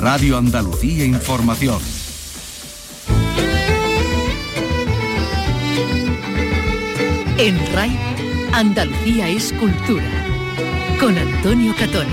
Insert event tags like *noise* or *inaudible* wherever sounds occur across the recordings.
Radio Andalucía Información. En RAI, Andalucía es cultura. Con Antonio Catón.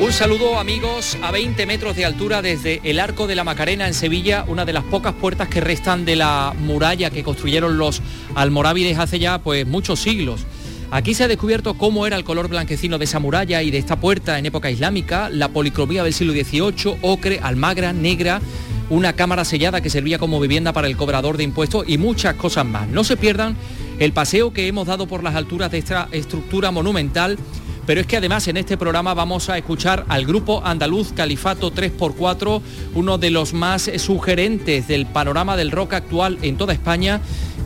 Un saludo amigos a 20 metros de altura desde el Arco de la Macarena en Sevilla, una de las pocas puertas que restan de la muralla que construyeron los almorávides hace ya pues muchos siglos. Aquí se ha descubierto cómo era el color blanquecino de esa muralla y de esta puerta en época islámica, la policromía del siglo XVIII, ocre, almagra, negra, una cámara sellada que servía como vivienda para el cobrador de impuestos y muchas cosas más. No se pierdan el paseo que hemos dado por las alturas de esta estructura monumental pero es que además en este programa vamos a escuchar al grupo andaluz Califato 3x4, uno de los más sugerentes del panorama del rock actual en toda España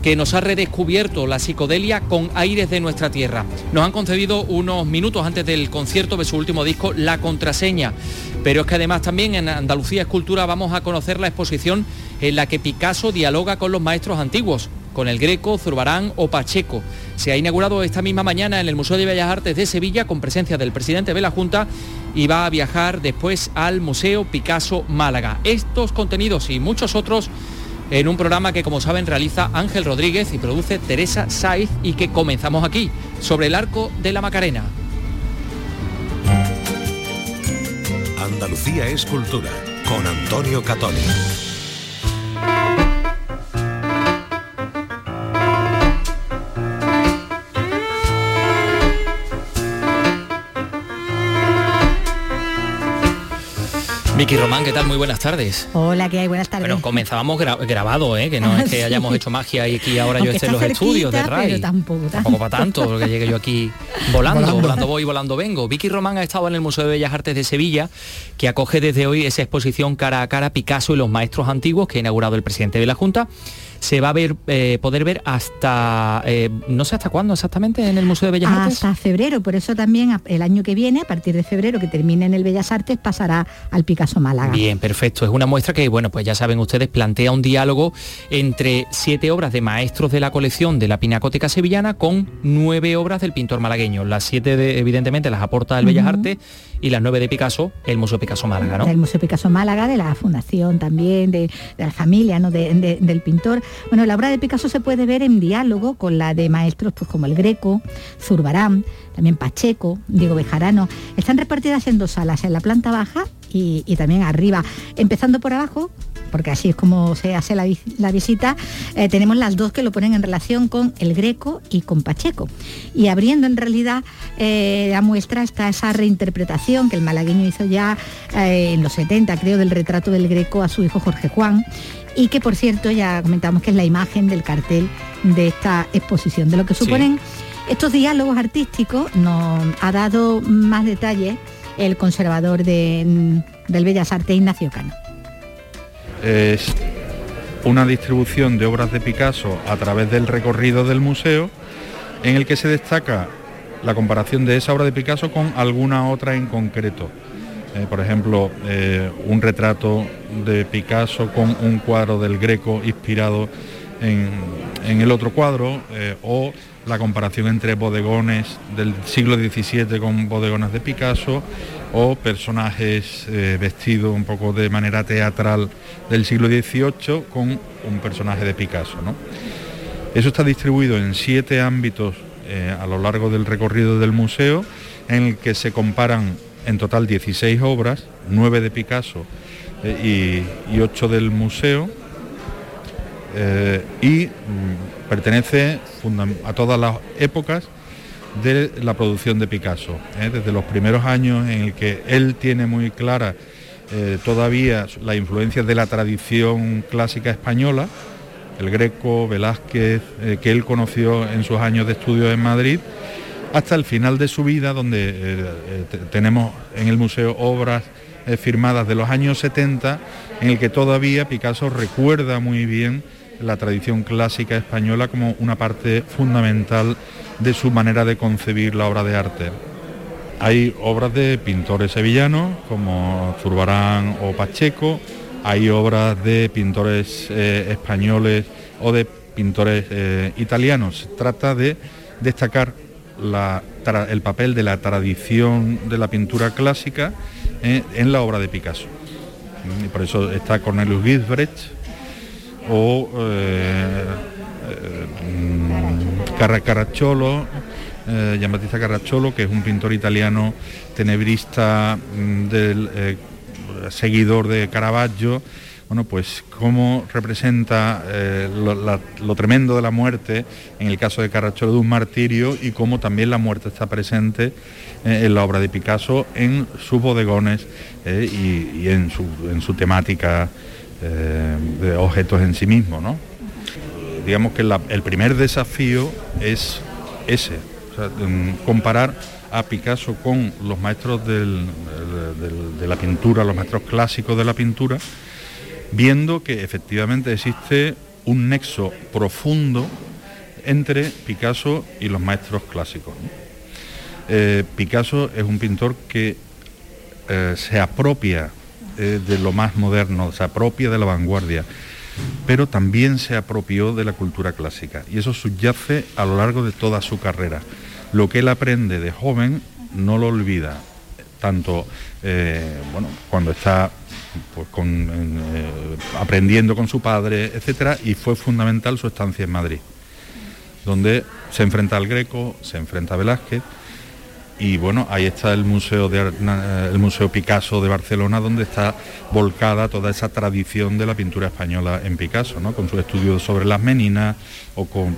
que nos ha redescubierto la psicodelia con aires de nuestra tierra. Nos han concedido unos minutos antes del concierto de su último disco, La Contraseña. Pero es que además también en Andalucía Escultura vamos a conocer la exposición en la que Picasso dialoga con los maestros antiguos, con el Greco, Zurbarán o Pacheco. Se ha inaugurado esta misma mañana en el Museo de Bellas Artes de Sevilla con presencia del presidente de la Junta y va a viajar después al Museo Picasso Málaga. Estos contenidos y muchos otros en un programa que, como saben, realiza Ángel Rodríguez y produce Teresa Saiz y que comenzamos aquí, sobre el arco de la Macarena. Andalucía es cultura, con Antonio Catoni. Vicky Román, ¿qué tal? Muy buenas tardes. Hola, ¿qué hay? Buenas tardes. Bueno, comenzábamos grabado, ¿eh? que no es que hayamos hecho magia y aquí ahora yo esté en los estudios de RAI. Pero tampoco, tampoco para tanto, porque llegue yo aquí volando, volando, voy, volando vengo. Vicky Román ha estado en el Museo de Bellas Artes de Sevilla, que acoge desde hoy esa exposición cara a cara Picasso y los maestros antiguos que ha inaugurado el presidente de la Junta se va a ver, eh, poder ver hasta, eh, no sé hasta cuándo exactamente en el Museo de Bellas Artes. Hasta febrero, por eso también el año que viene, a partir de febrero, que termine en el Bellas Artes, pasará al Picasso Málaga. Bien, perfecto. Es una muestra que, bueno, pues ya saben ustedes, plantea un diálogo entre siete obras de maestros de la colección de la Pinacoteca Sevillana con nueve obras del pintor malagueño. Las siete, evidentemente, las aporta el Bellas Artes y las nueve de Picasso, el Museo Picasso Málaga, ¿no? El Museo Picasso Málaga, de la fundación también, de, la familia, ¿no? del pintor. Bueno, la obra de Picasso se puede ver en diálogo con la de maestros pues, como el Greco, Zurbarán, también Pacheco, Diego Bejarano. Están repartidas en dos salas, en la planta baja y, también arriba. Empezando por abajo, porque así es como se hace la, visita, eh, tenemos las dos que lo ponen en relación con el Greco y con Pacheco. Y abriendo en realidad eh, la muestra está esa reinterpretación que el malagueño hizo ya eh, en los 70, creo, del retrato del Greco a su hijo Jorge Juan y que por cierto ya comentamos que es la imagen del cartel de esta exposición. De lo que suponen estos diálogos artísticos nos ha dado más detalles el conservador de, del Bellas Artes, Ignacio Cano. Es una distribución de obras de Picasso a través del recorrido del museo en el que se destaca la comparación de esa obra de Picasso con alguna otra en concreto. Eh, por ejemplo, eh, un retrato de Picasso con un cuadro del Greco inspirado en, el otro cuadro, eh, o la comparación entre bodegones del siglo XVII con bodegones de Picasso, o personajes vestidos un poco de manera teatral del siglo XVIII con un personaje de Picasso. Eso está distribuido en siete ámbitos a lo largo del recorrido del museo, en el que se comparan en total 16 obras, 9 de Picasso eh, y, 8 del museo, eh, y mm, pertenece a todas las épocas de la producción de Picasso, eh, desde los primeros años en el que él tiene muy clara todavía la influencia de la tradición clásica española, el Greco, Velázquez, que él conoció en sus años de estudio en Madrid, hasta el final de su vida, donde eh, eh, tenemos en el museo obras eh, firmadas de los años 70, en el que todavía Picasso recuerda muy bien la tradición clásica española como una parte fundamental de su manera de concebir la obra de arte. Hay obras de pintores sevillanos como Zurbarán o Pacheco, hay obras de pintores españoles o de pintores italianos. trata de destacar el papel de la tradición de la pintura clásica eh, en la obra de Picasso. Y por eso está Cornelius Gisbrecht o eh, mm, Carracciolo, eh, Giambattista Carracciolo, que es un pintor italiano tenebrista mm, del eh, seguidor de Caravaggio, bueno, pues cómo representa eh, lo, tremendo de la muerte en el caso de Carracciolo de un martirio y cómo también la muerte está presente eh, en la obra de Picasso, en sus bodegones eh, y, en, su, temática de objetos en sí mismo. ¿no? Digamos que el primer desafío es ese, comparar a Picasso con los maestros de la pintura, los maestros clásicos de la pintura, viendo que efectivamente existe un nexo profundo entre Picasso y los maestros clásicos. Eh, Picasso es un pintor que eh, se apropia eh, de lo más moderno, se apropia de la vanguardia, pero también se apropió de la cultura clásica y eso subyace a lo largo de toda su carrera. Lo que él aprende de joven no lo olvida, tanto bueno, cuando está pues eh, aprendiendo con su padre, etcétera, y fue fundamental su estancia en Madrid, donde se enfrenta al Greco, se enfrenta a Velázquez, y bueno, ahí está el museo de eh, el museo Picasso de Barcelona, donde está volcada toda esa tradición de la pintura española en Picasso, ¿no? con sus estudios sobre las meninas o con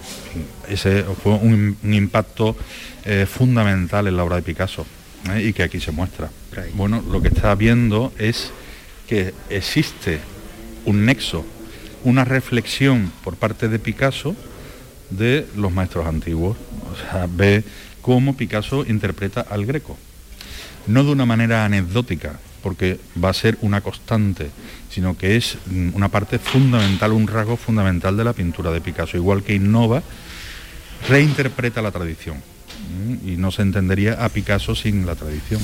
ese fue un, impacto eh, fundamental en la obra de Picasso y que aquí se muestra. Bueno, lo que está viendo es que existe un nexo, una reflexión por parte de Picasso de los maestros antiguos. O sea, ve cómo Picasso interpreta al greco. No de una manera anecdótica, porque va a ser una constante, sino que es una parte fundamental, un rasgo fundamental de la pintura de Picasso. Igual que innova, reinterpreta la tradición y no se entendería a Picasso sin la tradición.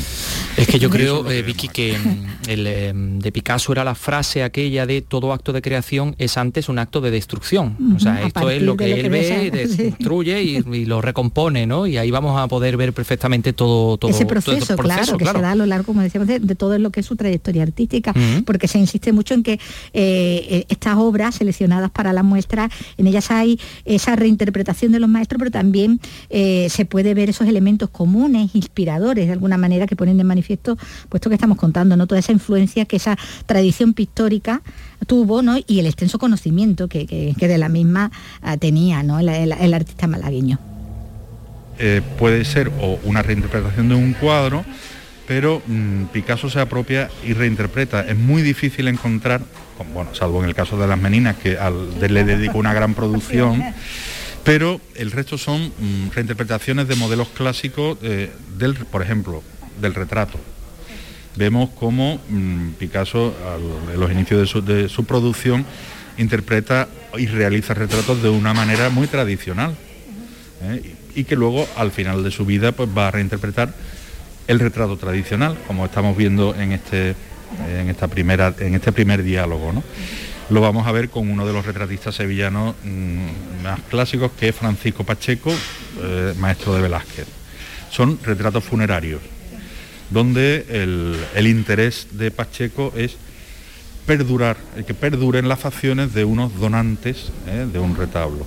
Es que yo creo, eh, Vicky, que mm, el em, de Picasso era la frase aquella de todo acto de creación es antes un acto de destrucción. o sea, esto es lo que él ve, destruye y, lo recompone, ¿no? Y ahí vamos a poder ver perfectamente todo, todo ese proceso, claro, que se da a lo largo, como decíamos, de, todo lo que es su trayectoria artística, porque se insiste mucho en que eh, estas obras seleccionadas para la muestra, en ellas hay esa reinterpretación de los maestros, pero también eh, se puede ver esos elementos comunes, inspiradores de alguna manera, que ponen de manifiesto, puesto que estamos contando, ¿no? Toda esa influencia que esa tradición pictórica tuvo, ¿no? Y el extenso conocimiento que, de la misma ah, tenía, ¿no? El, artista malagueño. Eh, puede ser o una reinterpretación de un cuadro, pero mm, Picasso se apropia y reinterpreta. Es muy difícil encontrar, bueno, salvo en el caso de las meninas, que le dedico una gran producción *laughs* pero el resto son mm, reinterpretaciones de modelos clásicos, eh, del, por ejemplo, del retrato. Vemos cómo mm, Picasso, en los inicios de su, producción, interpreta y realiza retratos de una manera muy tradicional. ¿eh? Y que luego, al final de su vida, pues va a reinterpretar el retrato tradicional, como estamos viendo en este, en esta primera, en este primer diálogo. ¿no? Lo vamos a ver con uno de los retratistas sevillanos mm, más clásicos, que es Francisco Pacheco, eh, maestro de Velázquez. Son retratos funerarios, donde el, interés de Pacheco es perdurar, que perduren las facciones de unos donantes eh, de un retablo.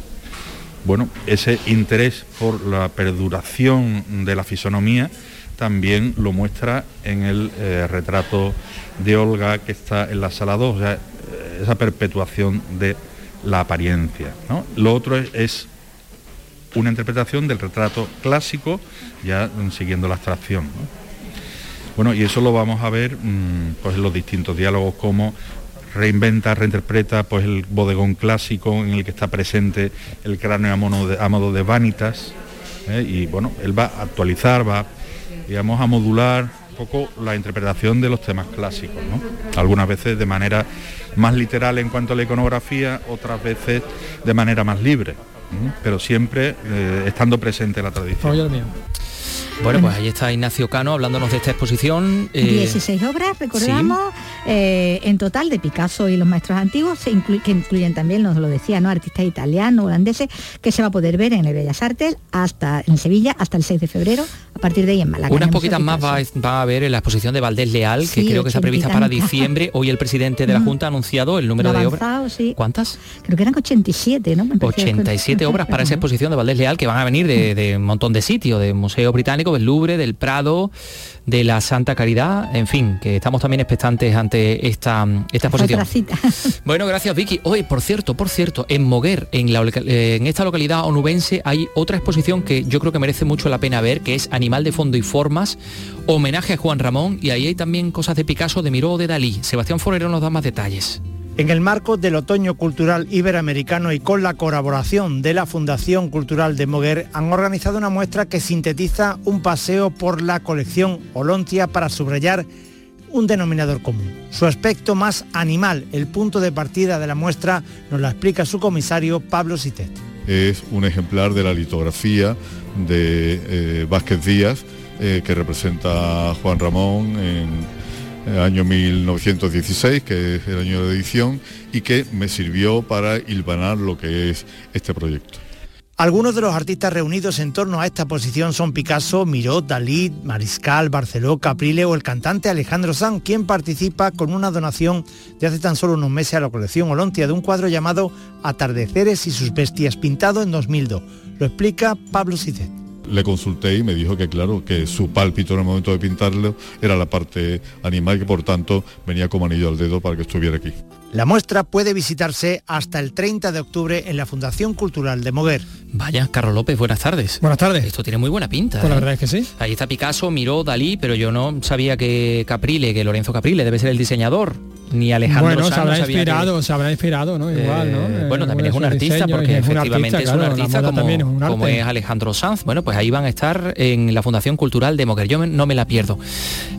Bueno, ese interés por la perduración de la fisonomía también lo muestra en el eh, retrato de Olga que está en la sala 2 esa perpetuación de la apariencia. Lo otro es, una interpretación del retrato clásico, ya siguiendo la abstracción. Bueno, y eso lo vamos a ver mm, pues, en los distintos diálogos, como reinventa, reinterpreta pues, el bodegón clásico en el que está presente el cráneo a, modo de vanitas, ¿eh? y bueno, él va a actualizar, va digamos, a modular poco la interpretación de los temas clásicos, algunas veces de manera más literal en cuanto a la iconografía, otras veces de manera más libre, pero siempre eh, estando presente la tradición. Bueno, pues ahí está Ignacio Cano hablándonos de esta exposición. 16 eh, obras, recordamos, eh, en total de Picasso y los maestros antiguos, que incluyen también, nos lo decía, ¿no? artistas italianos, holandeses, que se va a poder ver en el Bellas Artes hasta en Sevilla hasta el 6 de febrero, a partir de ahí en Málaga. Unas poquitas más va, a haber en la exposición de Valdés Leal, que creo que está prevista para diciembre. Hoy el presidente de la Junta ha anunciado el número de obras. ¿Cuántas? Creo que eran 87, ¿no? 87 obras para esa exposición de Valdés Leal que van a venir de, un montón de sitios, del Museo Del Louvre, del Prado, de la Santa Caridad, en fin, que estamos también expectantes ante esta, esta exposición. *laughs* Bueno, gracias Vicky. Hoy, por cierto, por cierto, en Moguer, en, la, en esta localidad onubense, hay otra exposición que yo creo que merece mucho la pena ver, que es Animal de Fondo y Formas, homenaje a Juan Ramón, y ahí hay también cosas de Picasso, de Miró o de Dalí. Sebastián Forero nos da más detalles. En el marco del Otoño Cultural Iberoamericano y con la colaboración de la Fundación Cultural de Moguer, han organizado una muestra que sintetiza un paseo por la colección Olontia para subrayar un denominador común. Su aspecto más animal, el punto de partida de la muestra, nos lo explica su comisario Pablo Sitet. Es un ejemplar de la litografía de eh, Vázquez Díaz, eh, que representa a Juan Ramón en el año 1916, que es el año de edición, y que me sirvió para hilvanar lo que es este proyecto. Algunos de los artistas reunidos en torno a esta posición son Picasso, Miró, Dalí, Mariscal, Barceló, Caprile o el cantante Alejandro Sanz, quien participa con una donación de hace tan solo unos meses a la colección Olontia de un cuadro llamado Atardeceres y sus bestias, pintado en 2002. Lo explica Pablo Cicet le consulté y me dijo que claro, que su pálpito en el momento de pintarlo era la parte animal que por tanto venía como anillo al dedo para que estuviera aquí. La muestra puede visitarse hasta el 30 de octubre en la Fundación Cultural de Moguer. Vaya, Carlos López, buenas tardes. Buenas tardes. Esto tiene muy buena pinta. Pues la ¿eh? verdad es que sí. Ahí está Picasso, Miró, Dalí, pero yo no sabía que Caprile, que Lorenzo Caprile debe ser el diseñador, ni Alejandro Bueno, se habrá inspirado, se habrá inspirado, ¿no? Igual, ¿no? Eh, bueno, también es un artista, porque efectivamente es un artista, como, es Alejandro Sanz. Bueno, pues ahí van a estar en la Fundación Cultural de Moguer. Yo no me la pierdo.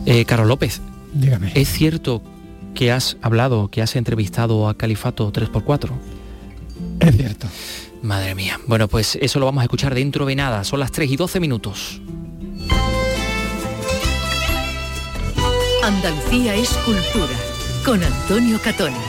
Eh, Carlos López, Dígame. ¿es cierto que has hablado, que has entrevistado a Califato 3x4. Es cierto. Madre mía. Bueno, pues eso lo vamos a escuchar dentro de nada. Son las 3 y 12 minutos. Andalucía es cultura. Con Antonio Catoni.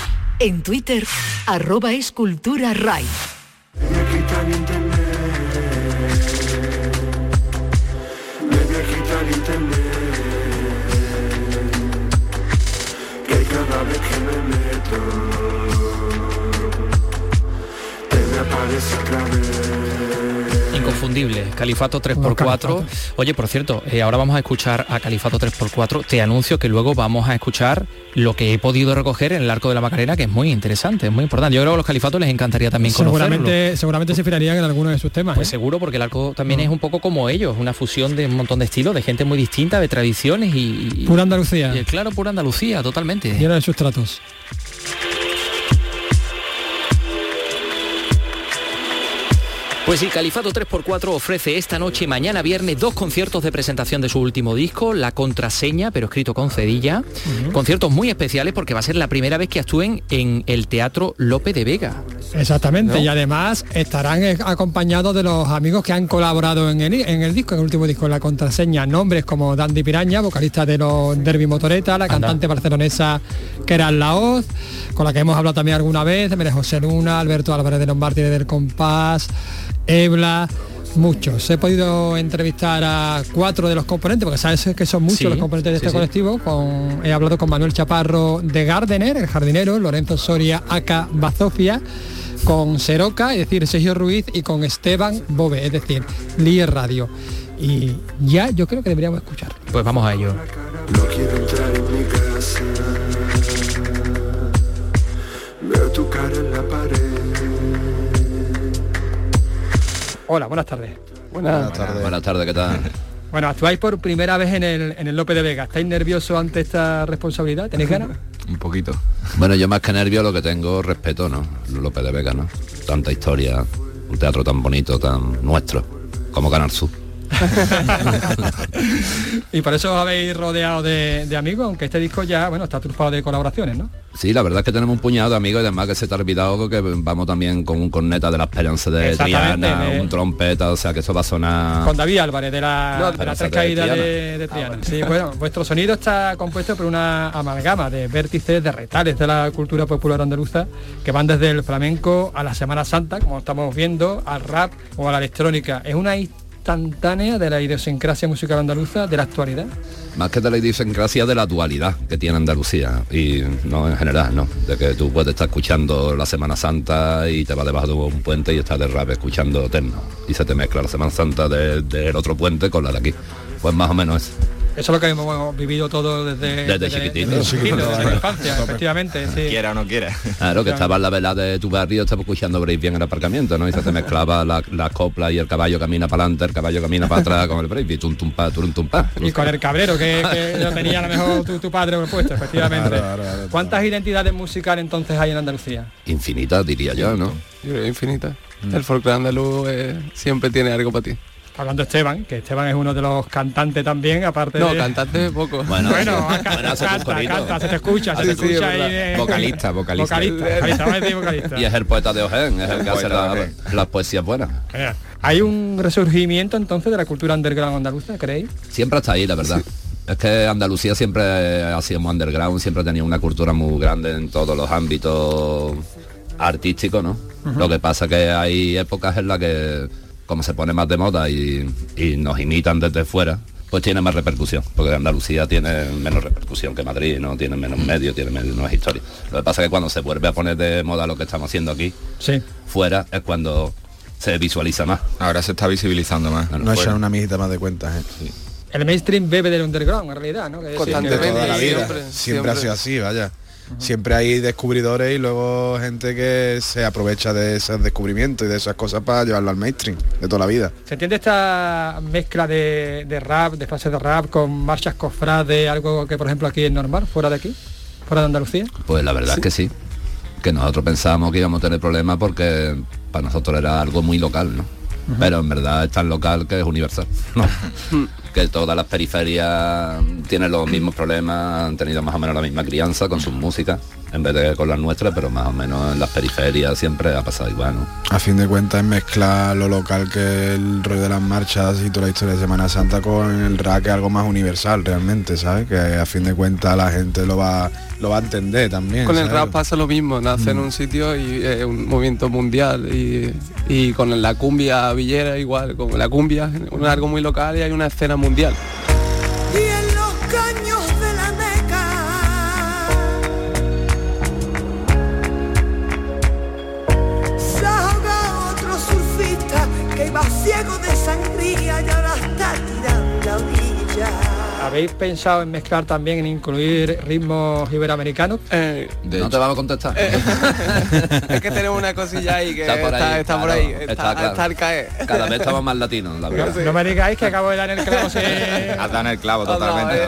En Twitter, arroba escultura RAI. Que cada vez que me meto Te me aparece otra vez Inconfundible, Califato 3x4. Oye, por cierto, eh, ahora vamos a escuchar a Califato 3x4. Te anuncio que luego vamos a escuchar lo que he podido recoger en el Arco de la Macarena, que es muy interesante, es muy importante. Yo creo que a los califatos les encantaría también seguramente, Seguramente se fijarían en alguno de sus temas. Pues ¿eh? seguro, porque el arco también es un poco como ellos, una fusión de un montón de estilos, de gente muy distinta, de tradiciones y... Pura Andalucía. claro, pura Andalucía, totalmente. Lleno de sus tratos. Pues sí, Califato 3x4 ofrece esta noche y mañana viernes dos conciertos de presentación de su último disco, La Contraseña, pero escrito con cedilla. Conciertos muy especiales porque va a ser la primera vez que actúen en el Teatro Lope de Vega. Exactamente, y además estarán acompañados de los amigos que han colaborado en el, en el disco, en el último disco, La Contraseña. Nombres como Dandy Piraña, vocalista de los Derby Motoreta, la cantante barcelonesa que era Laoz, con la que hemos hablado también alguna vez, Mere José Luna, Alberto Álvarez de los Mártires del Compás, Ebla, muchos. He podido entrevistar a cuatro de los componentes, porque sabes que son muchos los componentes de este colectivo. he hablado con Manuel Chaparro de Gardener, el jardinero, Lorenzo Soria, Aca Bazofia, con Seroca, es decir, Sergio Ruiz, y con Esteban Bobe, es decir, Líder Radio. Y ya yo creo que deberíamos escuchar. Pues vamos a ello. Veo tu cara en la pared Hola, buenas tardes. Buenas, tardes. Buenas tardes, ¿qué tal? *laughs* Bueno, actuáis por primera vez en el, en el Lope de Vega. ¿Estáis nerviosos ante esta responsabilidad? ¿Tenéis ganas? *laughs* Un poquito. Bueno, yo más que nervio lo que tengo respeto, ¿no? López de Vega, ¿no? Tanta historia, un teatro tan bonito, tan nuestro, como Canal Sur. *laughs* y por eso os habéis rodeado de, de amigos, aunque este disco ya, bueno, está trufado de colaboraciones, ¿no? Sí, la verdad es que tenemos un puñado de amigos y además que se te ha olvidado que vamos también con un corneta de la esperanza de Triana, de- un trompeta, o sea que eso va a sonar... Con David Álvarez de la, No, de esa tres caídas de, de Triana. Sí, bueno, vuestro sonido está compuesto por una amalgama de vértices, de retales de la cultura popular andaluza que van desde el flamenco a la Semana Santa, como estamos viendo, al rap o a la electrónica. Es una instantánea de la idiosincrasia musical andaluza de la actualidad. Más que de la idiosincrasia de la dualidad que tiene Andalucía y no en general, ¿no? De que tú puedes estar escuchando la Semana Santa y te vas debajo de un puente y estás de rap escuchando terno y se te mezcla la Semana Santa de- del otro puente con la de aquí. Pues más o menos es. Eso es lo que hemos vivido todo desde, Desde chiquitito. desde chiquitito, Desde desde la infancia, efectivamente. Sí. Quiera o no quiera. Claro, que estaba en la vela de tu barrio, estaba escuchando break bien en el aparcamiento, ¿no? Y se te mezclaba la, la copla y el caballo camina para adelante, el caballo camina para atrás con el break y tum tum pa, turum, tum pa. Y con el cabrero que, que *laughs* lo tenía a lo mejor tu, tu padre puesto, efectivamente. Claro, claro, claro. ¿Cuántas identidades musicales entonces hay en Andalucía? Infinita, diría yo, ¿no? Yo creo infinita. El folclore andaluz eh, siempre tiene algo para ti. Hablando de Esteban, que Esteban es uno de los cantantes también, aparte No, de... cantante poco. Bueno, canta, canta, canta, se te escucha, se te escucha ahí de- Vocalista, vocalista. Vocalista, vocalista, vamos a decir vocalista. Y es el poeta de Ojén, es el que hace la- las poesías buenas. Eh, ¿Hay un resurgimiento entonces de la cultura underground andaluza, creéis? Siempre está ahí, la verdad. Es que Andalucía siempre ha sido muy underground, siempre ha tenido una cultura muy grande en todos los ámbitos artísticos, ¿no? Lo que pasa que hay épocas en las que, como se pone más de moda y, y nos imitan desde fuera, pues tiene más repercusión, porque Andalucía tiene menos repercusión que Madrid, no tiene menos medios, tiene menos historia. Lo que pasa es que cuando se vuelve a poner de moda lo que estamos haciendo aquí, Sí. fuera, es cuando se visualiza más. Ahora se está visibilizando más. No echan una mijita más de cuentas, ¿eh? El mainstream bebe del underground, en realidad, ¿no? Que Constantemente, que- toda la vida. siempre, Siempre, ha sido así, vaya. Siempre hay descubridores y luego gente que se aprovecha de esos descubrimientos y de esas cosas para llevarlo al mainstream de toda la vida. ¿Se entiende esta mezcla de, de rap, de frases de rap, con marchas cofrades, algo que por ejemplo aquí es normal, fuera de aquí, fuera de Andalucía? Pues la verdad es que sí. Que nosotros pensábamos que íbamos a tener problemas porque para nosotros era algo muy local, ¿no? Pero en verdad es tan local que es universal. ¿no? *laughs* que todas las periferias tienen los mismos problemas, han tenido más o menos la misma crianza con sus músicas, en vez de con las nuestras, pero más o menos en las periferias siempre ha pasado igual, ¿no? A fin de cuentas es mezclar lo local que es el rollo de las marchas y toda la historia de Semana Santa con el rap que es algo más universal realmente, ¿sabes? Que a fin de cuentas la gente lo va lo va a entender también. Con el rap pasa lo mismo, nace en un sitio y es un movimiento mundial y, y con la cumbia villera igual, con la cumbia es algo muy local y hay una escena mundial. ¿Habéis pensado en mezclar también, en incluir ritmos iberoamericanos? no te vamos a contestar. *laughs* Es que tenemos una cosilla ahí que Está por ahí, está, está por claro, ahí, está está, claro. está al caer. Cada vez estamos más latinos, la verdad. No me digáis que acabo de dar en el clavo. se- Has dado en el clavo Has dado, totalmente.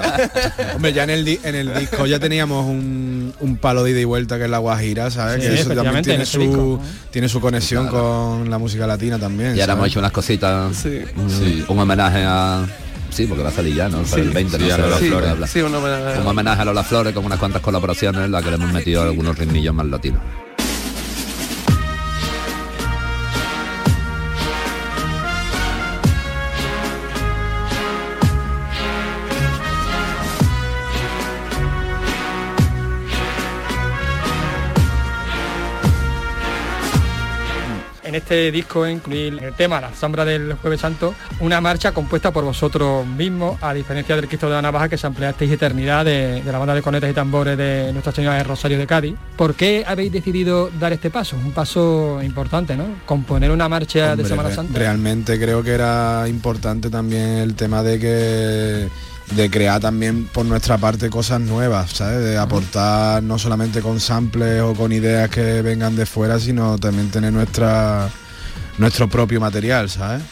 *laughs* Hombre, ya en el, en el disco ya teníamos un, un palo de ida y vuelta que es la Guajira, ¿sabes? Sí, que eso también tiene su, disco. tiene su conexión con la música latina también. Y ahora hemos hecho unas cositas, un, un homenaje a... Sí, porque va a salir ya, ¿no? Para Sí. el 20, Sí, no sé, Lola sí, Flores. habla. Sí, un homenaje. Un homenaje a Lola Flores con unas cuantas colaboraciones en las que le hemos metido algunos ritmillos más latinos. En este disco incluir el tema La sombra del Jueves Santo, una marcha compuesta por vosotros mismos, a diferencia del Cristo de la Navaja que se ampliasteis Eternidad de, de la banda de conetas y tambores de Nuestra Señora de Rosario de Cádiz. ¿Por qué habéis decidido dar este paso? Un paso importante, ¿no? Componer una marcha de Semana Santa. Realmente creo que era importante también el tema de que de crear también por nuestra parte cosas nuevas, ¿sabes? De aportar no solamente con samples o con ideas que vengan de fuera, sino también tener nuestra nuestro propio material, ¿sabes?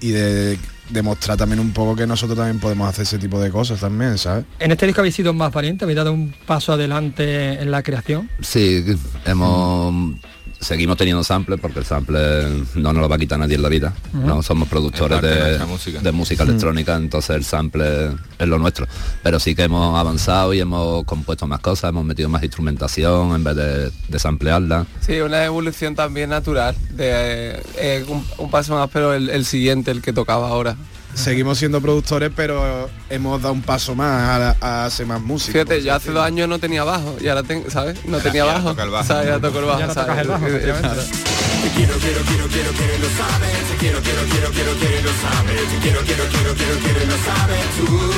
Y de demostrar también un poco que nosotros también podemos hacer ese tipo de cosas también, ¿sabes? En este disco habéis sido más valientes, habéis dado un paso adelante en la creación. Sí, hemos seguimos teniendo samples porque el sample no nos lo va a quitar nadie en la vida. No somos productores de música. de música electrónica, entonces el sample es lo nuestro. Pero sí que hemos avanzado y hemos compuesto más cosas, hemos metido más instrumentación en vez de, de samplearla. Sí, una evolución también natural, de eh, un, un paso más, pero el, el siguiente, el que tocaba ahora. Seguimos siendo productores, pero hemos dado un paso más a, hacer más música. Fíjate, yo hace dos años no tenía bajo y ahora tengo, ¿sabes? No tenía bajo. toca el bajo. ¿sabes? Ya toco el bajo. El bajo, Eh, eh, efectivamente. claro. Te quiero, quiero, quiero, quiero, quiero, lo sabes. Te quiero, quiero, quiero, quiero, quiero, lo sabes. Te quiero, quiero, quiero, quiero, quiero, lo sabes tú.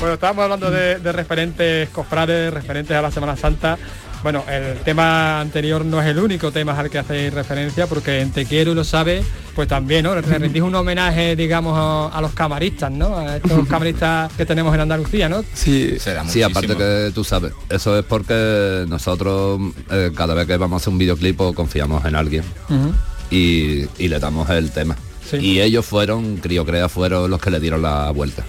Bueno, estábamos hablando de, de referentes cofrades, referentes a la Semana Santa. Bueno, el tema anterior no es el único tema al que hacéis referencia, porque en Te quiero y lo sabe, pues también, ¿no? Le rendís un homenaje, digamos, a, a los camaristas, ¿no? A estos *laughs* camaristas que tenemos en Andalucía, ¿no? Sí, Sí, aparte que tú sabes, eso es porque nosotros eh, cada vez que vamos a hacer un videoclip pues, confiamos en alguien y, y le damos el tema. Y ellos fueron, Criocrea fueron los que le dieron la vuelta.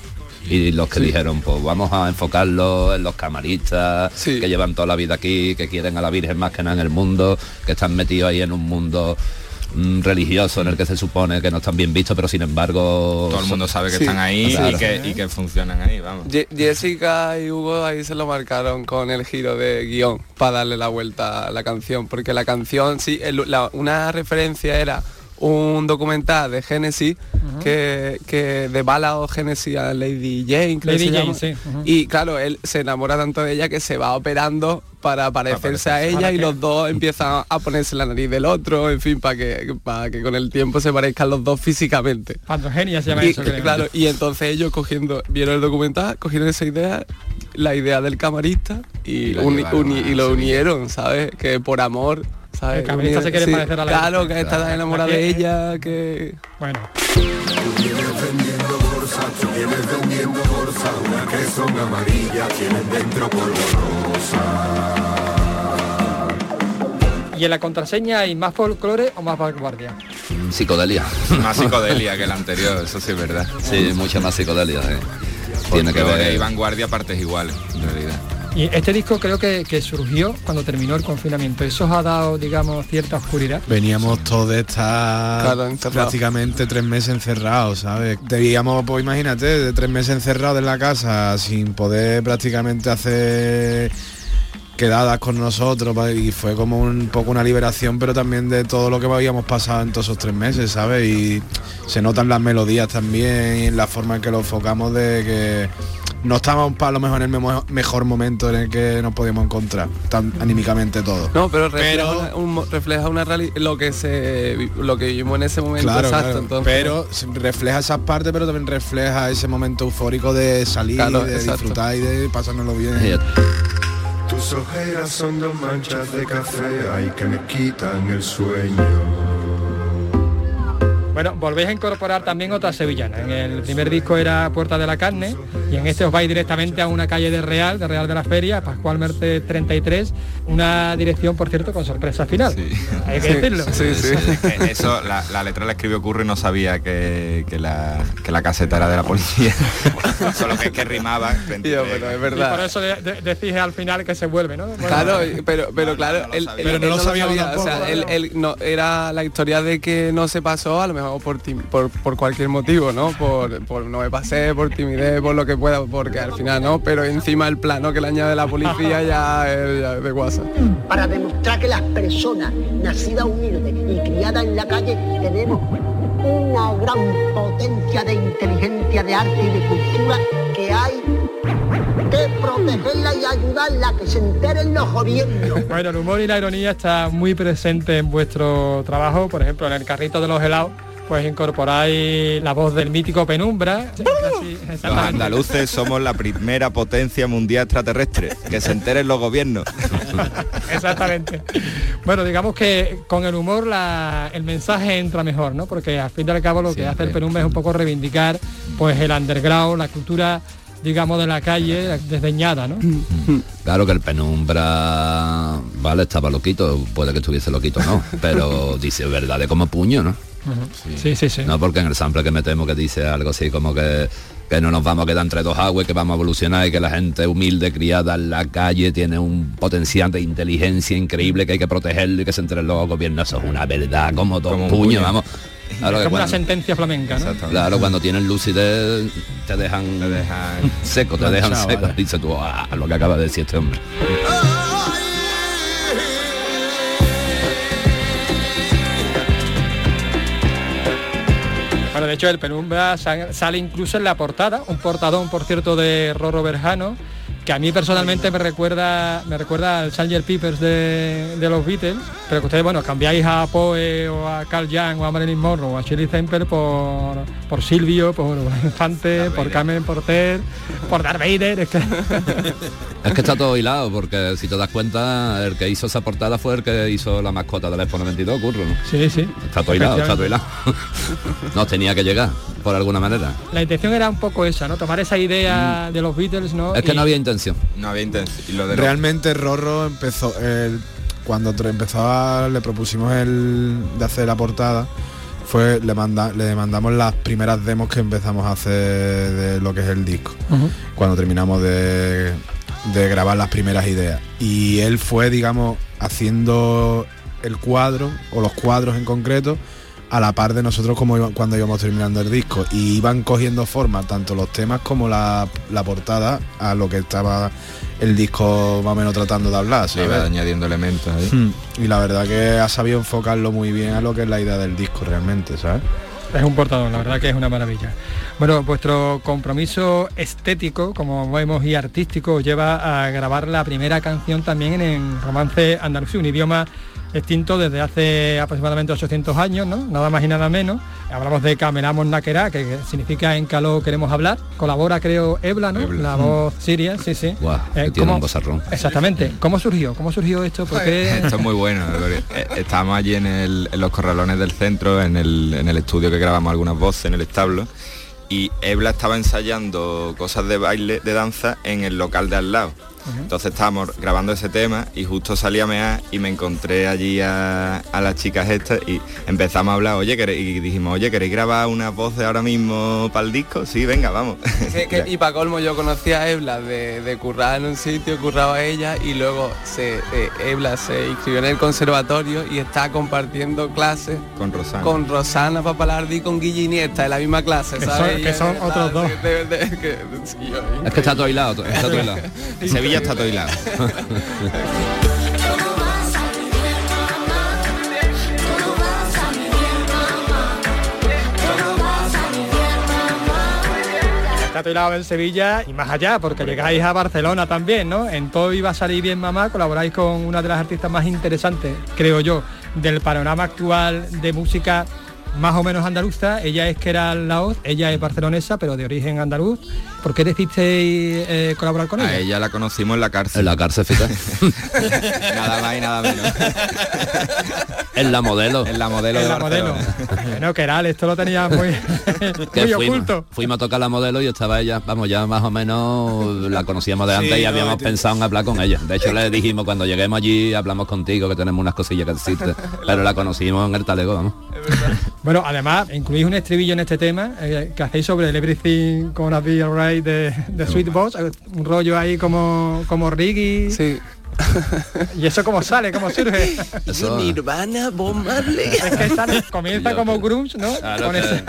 Y los que Sí. dijeron, pues vamos a enfocarlo en los camaristas, que llevan toda la vida aquí, que quieren a la Virgen más que nada en el mundo, que están metidos ahí en un mundo mm, religioso en el que se supone que no están bien vistos, pero sin embargo... Todo el mundo sabe que Sí. están ahí y, que, y que funcionan ahí, vamos. Ye- Jessica y Hugo ahí se lo marcaron con el giro de guion para darle la vuelta a la canción, porque la canción, sí, el- la- una referencia era un documental de Genesis que, que de Bala o Genesis a Lady Jane, creo que Lady se Jane, llama. sí. Y claro, él se enamora tanto de ella que se va operando para parecerse a ella ¿Para y qué? los dos empiezan a ponerse la nariz del otro, en fin, para que, para que con el tiempo se parezcan los dos físicamente. Androgenia se llama Y, eso, creo. claro, y entonces ellos cogiendo, vieron el documental, cogieron esa idea, la idea del camarista y, Y la uni- llevaron uni- a y lo unieron, ¿sabes? Que por amor, ¿sabes? El se quiere parecer a la Claro, que está Claro. enamorada de ella, que... Bueno. Vienes vendiendo bolsas, tú vienes vendiendo bolsas, una que son amarillas, tienen dentro polvo rosa. ¿Y en la contraseña hay más folclore o más vanguardia? Psicodelia. *laughs* Más psicodelia que el anterior, eso sí es verdad. Sí, mucha más psicodelia. eh. Tiene que ver... y vanguardia partes iguales, en realidad. Y este disco creo que, que surgió cuando terminó el confinamiento. ¿Eso os ha dado, digamos, cierta oscuridad? Veníamos todos de estar Claro, prácticamente tres meses encerrados, ¿sabes? Debíamos, pues imagínate, de tres meses encerrados en la casa sin poder prácticamente hacer quedadas con nosotros y fue como un poco una liberación pero también de todo lo que habíamos pasado en todos esos tres meses sabes y se notan las melodías también y en la forma en que lo enfocamos de que no estábamos para lo mejor en el mejor momento en el que nos podíamos encontrar tan anímicamente todo No, pero refleja, Pero- una, un refleja una reali- lo que se lo que vivimos en ese momento Claro, exacto. claro. entonces- pero refleja esas partes, pero también refleja ese momento eufórico de salir, Claro, de exacto. disfrutar y de pasárnoslo bien. Tus ojeras son dos manchas de café, ay que me quitan el sueño. Bueno, volvéis a incorporar también otra sevillana. En el primer disco era Puerta de la Carne y en este os vais directamente a una calle de Real, de Real de la Feria, Pascual Merte 33, una dirección, por cierto, con sorpresa final. Hay que decirlo. Eh, Eso, la, la letra la escribió Curry, no sabía que, que la, que la caseta era de la policía. *laughs* Solo que, que rimaba. Tío, pero es Y verdad. por eso de- de- decís al final que se vuelve, ¿no? Bueno, Claro, y- pero, pero claro, él, Pero él- no él lo sabía, o sea, tampoco, él, claro. él no, era la historia de que no se pasó, a lo mejor por, tim- por, por cualquier motivo, ¿no? Por, por no me pasé, por timidez, por lo que pueda, porque al final no, pero encima el plano que le añade la policía ya es ya es de WhatsApp. para demostrar que las personas nacidas humildes y criadas en la calle tenemos una gran potencia de inteligencia, de arte y de cultura que hay que protegerla y ayudarla, que se enteren los gobiernos. *laughs* Bueno, el humor y la ironía está muy presente en vuestro trabajo. Por ejemplo, en el carrito de los helados, pues incorporáis la voz del mítico Penumbra. Así, Los andaluces somos la primera potencia mundial extraterrestre. Que se enteren los gobiernos. Exactamente. Bueno, digamos que con el humor la- el mensaje entra mejor, ¿no? Porque al fin y al cabo lo que hace el Penumbra es un poco reivindicar pues el underground, la cultura, digamos, de la calle, desdeñada, ¿no? Claro que el penumbra, vale, estaba loquito, puede que estuviese loquito, ¿no? Pero dice verdad de como puño, ¿no? Sí, sí, sí. No porque en el sample que metemos que dice algo así como que que no nos vamos a quedar entre dos aguas, que vamos a evolucionar y que la gente humilde criada en la calle tiene un potencial de inteligencia increíble que hay que protegerlo y que se entre los gobiernos. Eso es una verdad como todo un puño, vamos. Claro, es como una sentencia flamenca, ¿no? Claro, cuando tienen lucidez te dejan, *laughs* seco, te dejan seco. vale. Dice tú, ah, lo que acaba de decir este hombre. Bueno, de hecho el Penumbra sa- sale incluso en la portada, un portadón, por cierto, de Roro Berjano, que a mí personalmente me recuerda me recuerda al Sgt. Peppers de, de los Beatles, pero que ustedes, bueno, cambiáis a Poe o a Carl Young o a Marilyn Monroe o a Shirley Temple por, por Silvio, por *laughs* Infante, por Carmen Porter, por Darth Vader, es que... Es que está todo hilado, porque si te das cuenta, el que hizo esa portada fue el que hizo la mascota del Expo 92, Curro, ¿no? Sí, sí. Está todo hilado, está todo hilado. *laughs* Nos tenía que llegar, por alguna manera. La intención era un poco esa, ¿no? Tomar esa idea de los Beatles, ¿no? Es que Y- no había intención. No había intención. Y lo de los- Realmente Rorro empezó el, cuando tra- empezó a- le propusimos el de hacer la portada fue le manda, le mandamos las primeras demos que empezamos a hacer de lo que es el disco cuando terminamos de, de grabar las primeras ideas y él fue digamos haciendo el cuadro o los cuadros en concreto a la par de nosotros como iba- cuando íbamos terminando el disco y iban cogiendo forma tanto los temas como la, la portada a lo que estaba el disco más o menos tratando de hablar Le iba ¿sabes? añadiendo elementos ahí. Hmm. y la verdad que ha sabido enfocarlo muy bien a lo que es la idea del disco realmente ¿sabes? Es un portador, la verdad que es una maravilla. Bueno, vuestro compromiso estético, como vemos, y artístico, os lleva a grabar la primera canción también en romance andalusí, un idioma extinto desde hace aproximadamente 800 años, ¿no? Nada más y nada menos. Hablamos de Camelamos Nakera, que significa en caló queremos hablar. Colabora, creo, Ebla, ¿no? Ebla. La voz siria, sí, sí. Que Eh, tiene ¿cómo- un bozarrón. Exactamente. ¿Cómo surgió? ¿Cómo surgió esto? ¿Por qué? *laughs* Esto es muy bueno. porque, eh, Estábamos allí en, el- en los corralones del centro, en el, en el estudio que grabamos algunas voces en el establo. Y Ebla estaba ensayando cosas de baile, de danza, en el local de al lado. Entonces estábamos grabando ese tema y justo salí a mear y me encontré allí a, a las chicas estas y empezamos a hablar, oye, ¿queréis-" y dijimos, oye, ¿queréis grabar unas voces ahora mismo para el disco? Sí, venga, vamos. Que- *laughs* y para colmo yo conocí a Ebla de, de currar en un sitio, curraba ella y luego se, eh, Ebla se inscribió en el conservatorio y está compartiendo clases con Rosana. con Rosana Papalardi y con Guille Iniesta en la misma clase, Que ¿sabes? son- que son otros dos. de- de- que- sí, yo- Es que está todo hilado, está todo hilado. *laughs* Sevilla está todo hilado. Está en Sevilla y más allá, porque llegáis a Barcelona también, ¿no? En todo iba a salir bien mamá, colaboráis con una de las artistas más interesantes, creo yo, del panorama actual de música más o menos andaluza. Ella es que era Laoz, ella es barcelonesa, pero de origen andaluz. ¿Por qué decidisteis eh, colaborar con A ella? ella la conocimos en la cárcel. En la cárcel, fíjate. *laughs* nada más y nada menos. *laughs* En la modelo. En la modelo En de la modelo. Bueno, que era, esto lo tenía muy, *laughs* que muy fuimos, oculto. fuimos a tocar la modelo y estaba ella, vamos, ya más o menos la conocíamos de antes Sí, y habíamos pensado en hablar con ella. De hecho le dijimos cuando lleguemos allí hablamos contigo que tenemos unas cosillas que existen. Pero la conocimos en el talego, vamos. Bueno, además, incluís un estribillo en este tema eh, que hacéis sobre el Everything Gonna Be Alright de, de Sweet Boss, eh, un rollo ahí como, como reggae. Sí. *laughs* ¿Y eso cómo sale? ¿Cómo surge? Eso, Nirvana, Bob Marley. Es que sale- comienza como grunge, ¿no? Claro Con que- ese-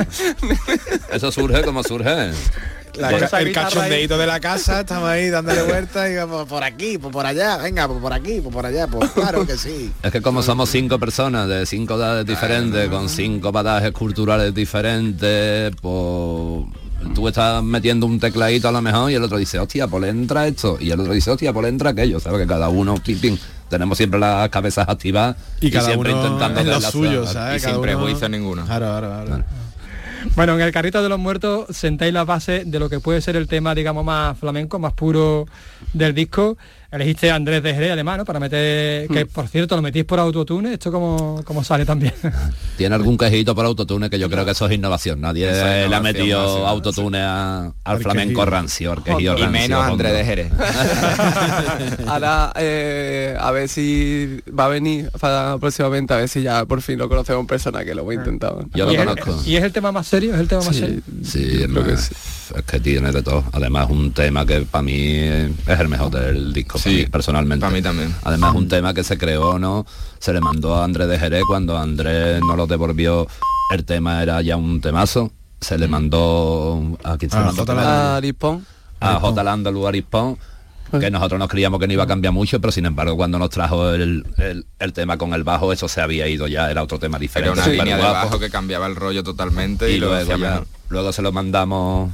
eso surge como surge. La el cachondeito de la casa, *laughs* estamos ahí dándole vueltas y por, por aquí, por, por allá, venga, por, por aquí, por, por allá, pues *laughs* claro que sí. Es que como somos cinco personas de cinco edades diferentes, con cinco badajes culturales diferentes, pues tú estás metiendo un tecladito a lo mejor y el otro dice, hostia, pues le entra esto, y el otro dice, hostia, pues le entra aquello, ¿sabes? Que cada uno, pim, pim, tenemos siempre las cabezas activadas Y cada siempre uno intentando en lo suyo. Y Cada sin uno- prejuicio ninguno. Claro, claro, claro. Bueno, en el carrito de los muertos sentáis la base de lo que puede ser el tema, digamos, más flamenco, más puro del disco. Elegiste a Andrés de Jerez además, ¿no? Para meter, que por cierto lo metís por autotune, esto como, como sale también. *laughs* Tiene algún quejito por autotune que yo creo que eso es innovación. Nadie es le ha metido autotune a- al flamenco rancio, al quejido Y rancio, menos a Andrés de Jerez. *laughs* Ahora, eh, a ver si va a venir para próximamente, a ver si ya por fin lo conocemos en persona, que lo voy a intentar. Yo lo ¿Y es- conozco. ¿Y es el tema más serio? ¿Es el tema más serio? Sí, es, más- es que tiene de todo. Además un tema que para mí es el mejor del disco, para mí, personalmente. Para mí también. Además un tema que se creó, ¿no? Se le mandó a Andrés de Jerez cuando Andrés no lo devolvió, el tema era ya un temazo. Se le mandó a quién se le A mandó. A Arispón. a J. Landalú Arispón que nosotros nos creíamos que no iba a cambiar mucho, pero sin embargo cuando nos trajo el, el- el tema con el bajo, eso se había ido ya, era otro tema Era diferente. una línea de bajo que cambiaba el rollo totalmente y, ya- luego se lo mandamos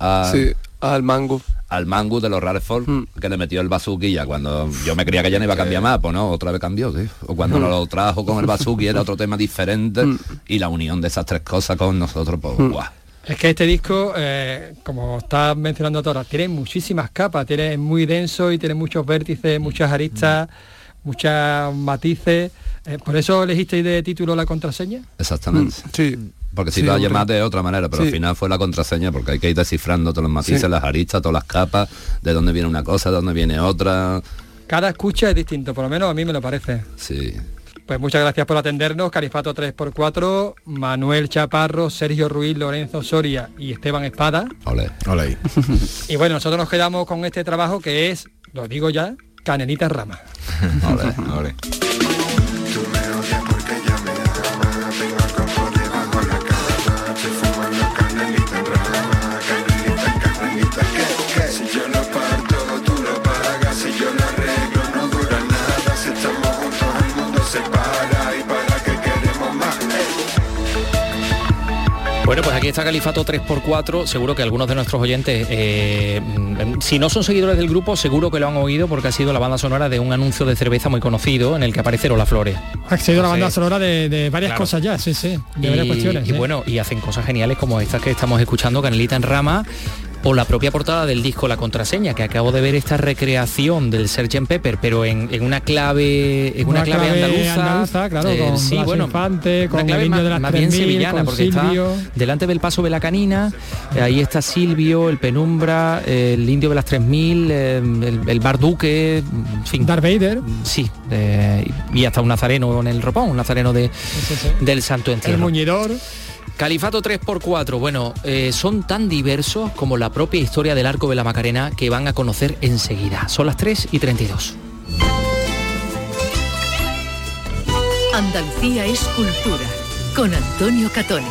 a- Sí, al Mangu. al Mangu de los Rareford que le metió el bazooki ya cuando yo me creía que ya no iba a cambiar más, pues no, otra vez cambió, sí. O cuando Mm. nos lo trajo con el bazooki era otro tema diferente Mm. y la unión de esas tres cosas con nosotros, pues Mm. guau. Es que este disco, eh, como estás mencionando ahora, tiene muchísimas capas, tiene es muy denso y tiene muchos vértices, muchas aristas, muchos matices. Eh, ¿Por eso elegisteis de título la contraseña? Exactamente. Sí. Porque si Sí, lo hombre. llamas de otra manera, pero Sí. al final fue la contraseña porque hay que ir descifrando todos los matices, Sí. las aristas, todas las capas, de dónde viene una cosa, de dónde viene otra. Cada escucha es distinto, por lo menos a mí me lo parece. Sí. Pues muchas gracias por atendernos, Califato 3x4, Manuel Chaparro, Sergio Ruiz, Lorenzo Soria y Esteban Espada. Ole. Ole. *laughs* Y bueno, nosotros nos quedamos con este trabajo que es, lo digo ya, Canelita Rama. Ole, ole. *laughs* Bueno, pues aquí está Califato 3x4. Seguro que algunos de nuestros oyentes, eh, mm, si no son seguidores del grupo, seguro que lo han oído porque ha sido la banda sonora de un anuncio de cerveza muy conocido en el que aparece Lola Flores. Ha sido la banda sonora de, de varias claro. cosas ya, sí, sí, de y, varias cuestiones. y sí. bueno, y hacen cosas geniales como estas que estamos escuchando, Canelita en Rama, o la propia portada del disco La Contraseña, que acabo de ver esta recreación del Sgt. Pepper, pero en, en una clave en una, clave, andaluza. claro, eh, con sí, bueno, Infante, una con clave el más, de las más bien 3000, sevillana, con porque Silvio. está delante del paso de la canina, eh, ahí está Silvio, el Penumbra, eh, el indio de las 3000, eh, el, el Bar Duque, en fin. Darth Vader. Sí, y hasta un nazareno en el ropón, un nazareno de, del Santo El Entierro. muñidor. Califato 3x4, bueno, eh, son tan diversos como la propia historia del arco de la Macarena que van a conocer enseguida. Son las 3 y 32. Andalucía es cultura. Con Antonio Catoni.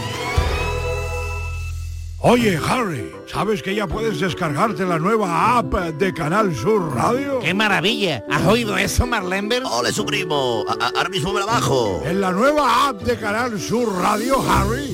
Oye, Harry, ¿sabes que ya puedes descargarte la nueva app de Canal Sur Radio? ¡Qué maravilla! ¿Has oído eso, Marlenber? ¡Ole, su primo! A- a- ahora mismo me la bajo. En la nueva app de Canal Sur Radio, Harry,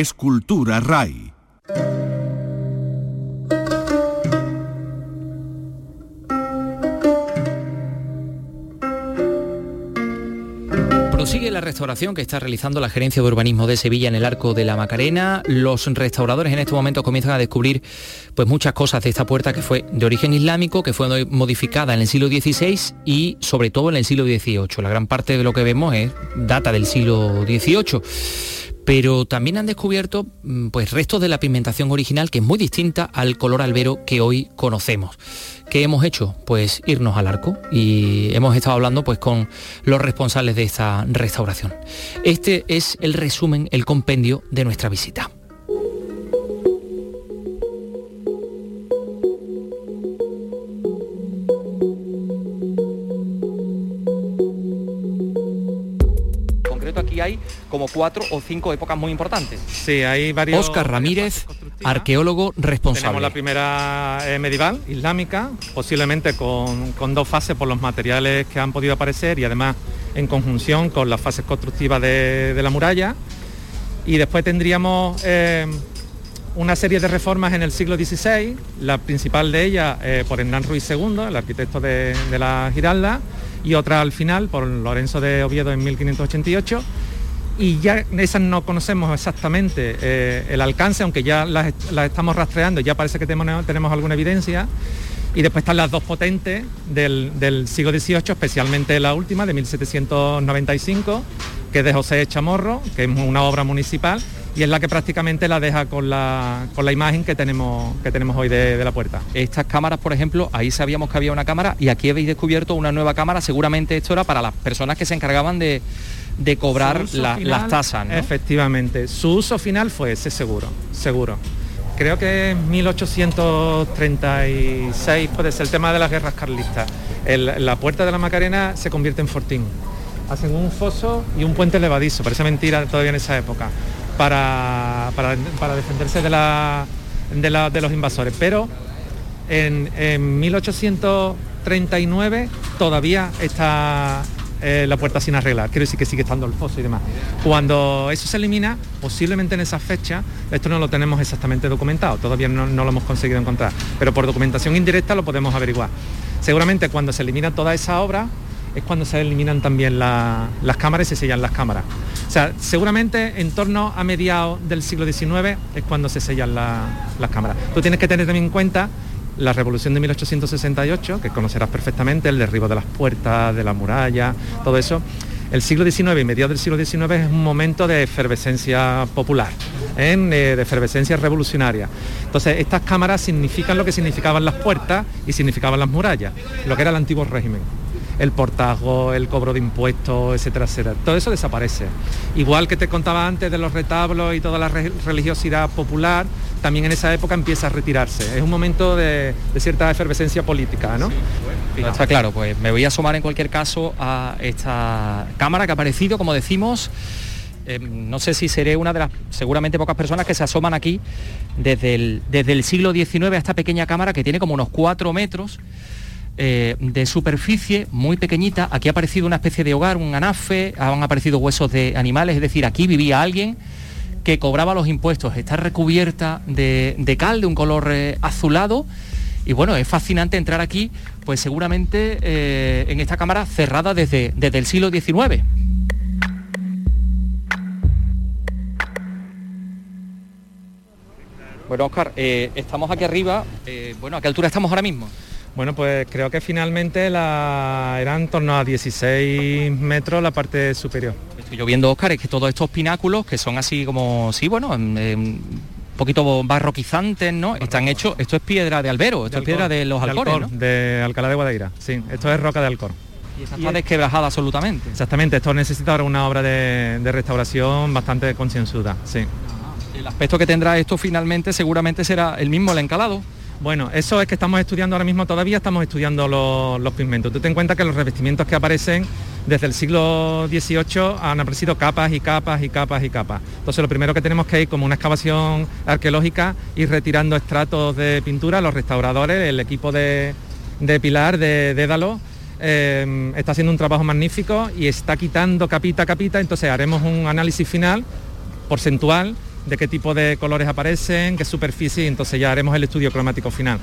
escultura RAI. Prosigue la restauración que está realizando la Gerencia de Urbanismo de Sevilla en el Arco de la Macarena. Los restauradores en este momento comienzan a descubrir pues muchas cosas de esta puerta que fue de origen islámico, que fue modificada en el siglo XVI y sobre todo en el siglo XVIII. La gran parte de lo que vemos es data del siglo XVIII pero también han descubierto mm, pues restos de la pigmentación original que es muy distinta al color albero que hoy conocemos. ¿Qué hemos hecho? Pues irnos al arco y hemos estado hablando pues con los responsables de esta restauración. Este es el resumen, el compendio de nuestra visita. Hay como cuatro o cinco épocas muy importantes. Sí, hay varios... Óscar Ramírez arqueólogo Tenemos responsable. la primera eh, medieval, islámica, posiblemente con, con dos fases por los materiales que han podido aparecer y además en conjunción con las fases constructivas de, de la muralla. Y después tendríamos eh, una serie de reformas en el siglo XVI, la principal de ellas eh, por Hernán Ruiz II, el arquitecto de, de la Giralda, y otra al final por Lorenzo de Oviedo en 1588 y ya esas no conocemos exactamente eh, el alcance, aunque ya las, las estamos rastreando ya parece que tenemos, tenemos alguna evidencia. Y después están las dos potentes del, del siglo XVIII, especialmente la última, de 1795, que es de José Chamorro, que es una obra municipal, y es la que prácticamente la deja con la, con la imagen que tenemos, que tenemos hoy de, de la puerta. Estas cámaras, por ejemplo, ahí sabíamos que había una cámara y aquí habéis descubierto una nueva cámara. Seguramente esto era para las personas que se encargaban de, de cobrar la- final, las tasas. ¿no? Efectivamente, su uso final fue ese seguro, seguro. Creo que en 1836 puede ser el tema de las guerras carlistas. El- la puerta de la Macarena se convierte en fortín. Hacen un foso y un puente levadizo, parece mentira todavía en esa época, para, para- para defenderse de, la- de la- de los invasores. Pero en, en 1839 todavía está eh, la puerta sin arreglar, quiero decir que sigue estando el foso y demás. Cuando eso se elimina, posiblemente en esa fecha, esto no lo tenemos exactamente documentado, todavía no, lo hemos conseguido encontrar, pero por documentación indirecta lo podemos averiguar. Seguramente cuando se elimina toda esa obra es cuando se eliminan también la- las cámaras y se sellan las cámaras. O sea, seguramente en torno a mediados del siglo XIX es cuando se sellan la- las cámaras. Tú tienes que tener también en cuenta la revolución de 1868, que conocerás perfectamente, el derribo de las puertas, de la muralla, todo eso. El siglo XIX y mediados del siglo XIX es un momento de efervescencia popular, ¿eh? Eh, de efervescencia revolucionaria. Entonces, estas cámaras significan lo que significaban las puertas y significaban las murallas, lo que era el antiguo régimen. El portazo, el cobro de impuestos, etcétera, etcétera. Todo eso desaparece. Igual que te contaba antes de los retablos y toda la re- religiosidad popular, también en esa época empieza a retirarse. Es un momento de, de cierta efervescencia política, ¿no? No, está claro, pues me voy a asomar en cualquier caso a esta cámara que ha aparecido, como decimos. Eh, no sé si seré una de las seguramente pocas personas que se asoman aquí desde el, desde el siglo XIX a esta pequeña cámara que tiene como unos cuatro metros eh, de superficie muy pequeñita. Aquí ha aparecido una especie de hogar, un anafe, han aparecido huesos de animales, es decir, aquí vivía alguien que cobraba los impuestos. Está recubierta de, cal de un color eh, azulado. Y bueno, es fascinante entrar aquí, pues seguramente eh, en esta cámara cerrada desde, desde el siglo XIX. Bueno, Oscar, estamos aquí arriba. bueno, ¿a qué altura estamos ahora mismo? Bueno, pues creo que finalmente la, eran en torno a 16 metros la parte superior. Estoy yo viendo, Oscar, es que todos estos pináculos, que son así como, sí, bueno, em, em, un poquito barroquizantes, ¿no? Están hechos, esto es piedra de albero, esto es piedra de los de alcores, Alcor, ¿no? De Alcalá de Guadaira, sí. Esto es roca de Alcor. Y esta está desquebrajada absolutamente. Exactamente, esto necesita ahora una obra de, de restauración bastante concienzuda, sí. El aspecto que tendrá esto finalmente seguramente será el mismo, el encalado. Bueno, eso es que estamos estudiando ahora mismo, todavía estamos estudiando los, los pigmentos. Tú ten en cuenta que los revestimientos que aparecen desde el siglo XVIII han aparecido capas y capas y capas y capas. Entonces lo primero que tenemos que ir como una excavación arqueológica, ir retirando estratos de pintura, los restauradores, el equipo de, de Pilar, de Dédalo, eh, está haciendo un trabajo magnífico y está quitando capita a capita, entonces haremos un análisis final porcentual de qué tipo de colores aparecen, qué superficie, y entonces ya haremos el estudio cromático final.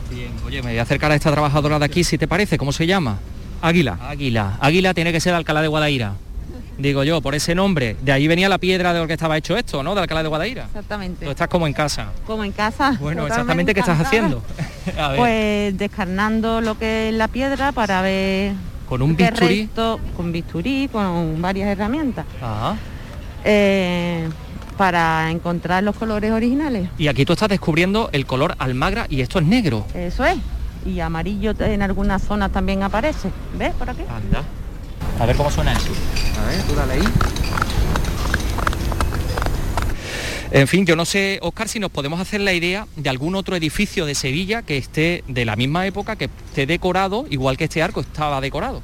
Oye, me voy a acercar a esta trabajadora de aquí, si te parece, ¿cómo se llama? Águila. Águila. Águila tiene que ser Alcalá de Guadaira. Digo yo, por ese nombre. De ahí venía la piedra de lo que estaba hecho esto, ¿no? De Alcalá de Guadaira. Exactamente. Tú estás como en casa. Como en casa. Bueno, Totalmente exactamente qué estás haciendo. *laughs* A ver, Pues descarnando lo que es la piedra para ver con un bisturí. resto- con bisturí, con varias herramientas, Ajá. eh, para encontrar los colores originales. Y aquí tú estás descubriendo el color almagra y esto es negro. Eso es. Y amarillo en algunas zonas también aparece. ¿Ves por aquí? Anda. A ver cómo suena eso. A ver, tú dale ahí. En fin, yo no sé, Oscar, si nos podemos hacer la idea de algún otro edificio de Sevilla que esté de la misma época, que esté decorado, igual que este arco estaba decorado.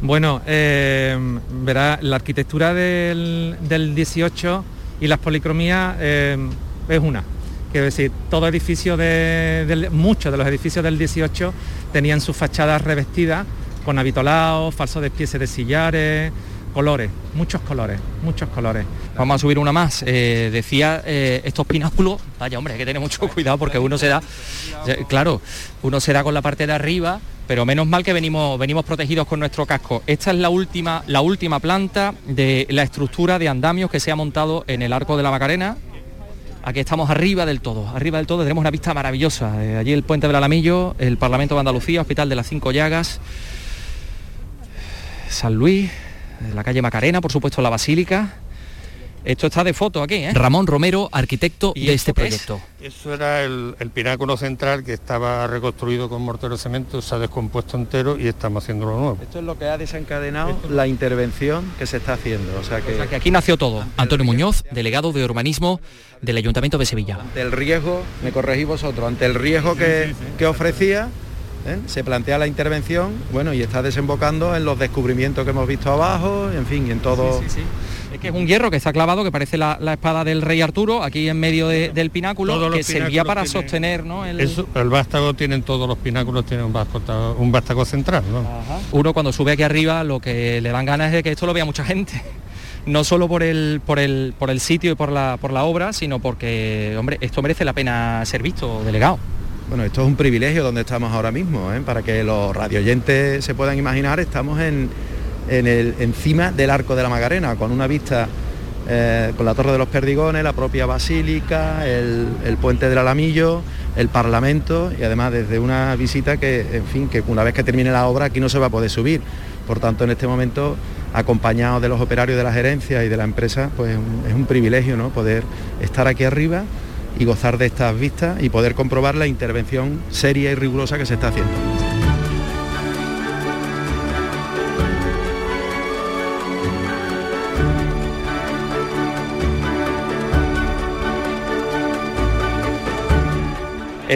Bueno, eh, verá, la arquitectura del, del 18 y las policromías eh, es una. Quiero decir, todo edificio de, muchos de los edificios del 18 tenían sus fachadas revestidas con avitolados, falsos despiece de sillares, colores, muchos colores, muchos colores. Vamos a subir una más. Eh, decía eh, estos pináculos, vaya hombre, hay que tener mucho *laughs* cuidado porque uno se da, claro, uno se da con la parte de arriba, pero menos mal que venimos, protegidos con nuestro casco. Esta es la última, la última planta de la estructura de andamios que se ha montado en el arco de la Macarena. Aquí estamos arriba del todo, arriba del todo tenemos una vista maravillosa. Eh, allí el puente del Alamillo, el Parlamento de Andalucía, Hospital de las Cinco Llagas, San Luis, la calle Macarena, por supuesto la Basílica. Esto está de foto aquí, ¿eh? Ramón Romero, arquitecto ¿Y de este es? proyecto. Eso era el, el pináculo central que estaba reconstruido con mortero de cemento, se ha descompuesto entero y estamos haciendo lo nuevo. Esto es lo que ha desencadenado la intervención que se está haciendo. O sea que, Que aquí nació todo. Antonio Muñoz, delegado de urbanismo del Ayuntamiento de Sevilla. ante el riesgo, me corregís vosotros, ante el riesgo que, que ofrecía, ¿eh? se plantea la intervención, bueno, y está desembocando en los descubrimientos que hemos visto abajo, en fin, y en todo. Es que es un hierro que está clavado, que parece la, la espada del rey Arturo, aquí en medio de- del pináculo, que servía para tienen- sostener ¿no? el, Eso, el vástago tienen todos los pináculos, tienen un vástago, un vástago central, ¿no? uno cuando sube aquí arriba lo que le dan ganas es de que esto lo vea mucha gente. *laughs* No solo por el, por el, por el sitio y por la, por la obra, sino porque, hombre, esto merece la pena ser visto, delegado. Bueno, esto es un privilegio donde estamos ahora mismo, ¿eh? para que los radioyentes se puedan imaginar, estamos en, en el, encima del Arco de la Macarena, con una vista eh, con la Torre de los Perdigones, la propia Basílica, el, el Puente del Alamillo, el Parlamento y además desde una visita que, en fin, que una vez que termine la obra aquí no se va a poder subir. Por tanto, en este momento, acompañados de los operarios de la gerencia y de la empresa, pues es un privilegio ¿no? poder estar aquí arriba y gozar de estas vistas y poder comprobar la intervención seria y rigurosa que se está haciendo.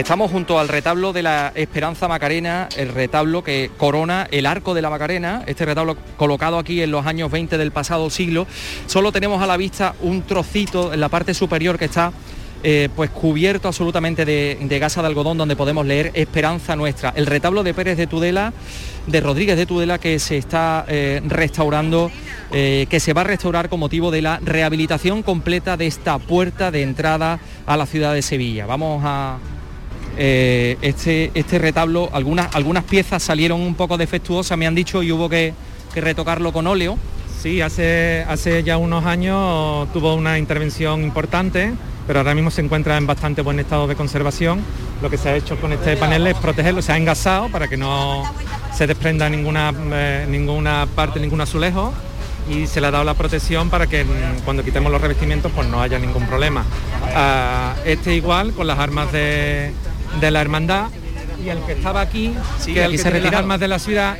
Estamos junto al retablo de la Esperanza Macarena, el retablo que corona el arco de la Macarena, este retablo colocado aquí en los años 20 del pasado siglo. Solo tenemos a la vista un trocito en la parte superior que está eh, pues cubierto absolutamente de, gasa de algodón donde podemos leer Esperanza Nuestra. El retablo de Pérez de Tudela, de Rodríguez de Tudela que se está eh, restaurando, eh, que se va a restaurar con motivo de la rehabilitación completa de esta puerta de entrada a la ciudad de Sevilla. Vamos a, eh, este, este retablo, algunas, algunas piezas salieron un poco defectuosas, me han dicho, y hubo que, que retocarlo con óleo. Sí, hace, hace ya unos años tuvo una intervención importante, pero ahora mismo se encuentra en bastante buen estado de conservación. Lo que se ha hecho con este panel es protegerlo, se ha engasado para que no se desprenda ninguna, eh, ninguna parte, ningún azulejo y se le ha dado la protección para que mm, cuando quitemos los revestimientos pues no haya ningún problema. Ah, este igual con las armas de, de la hermandad y el que estaba aquí, Sí, que el aquí que se tiene las armas de la ciudad,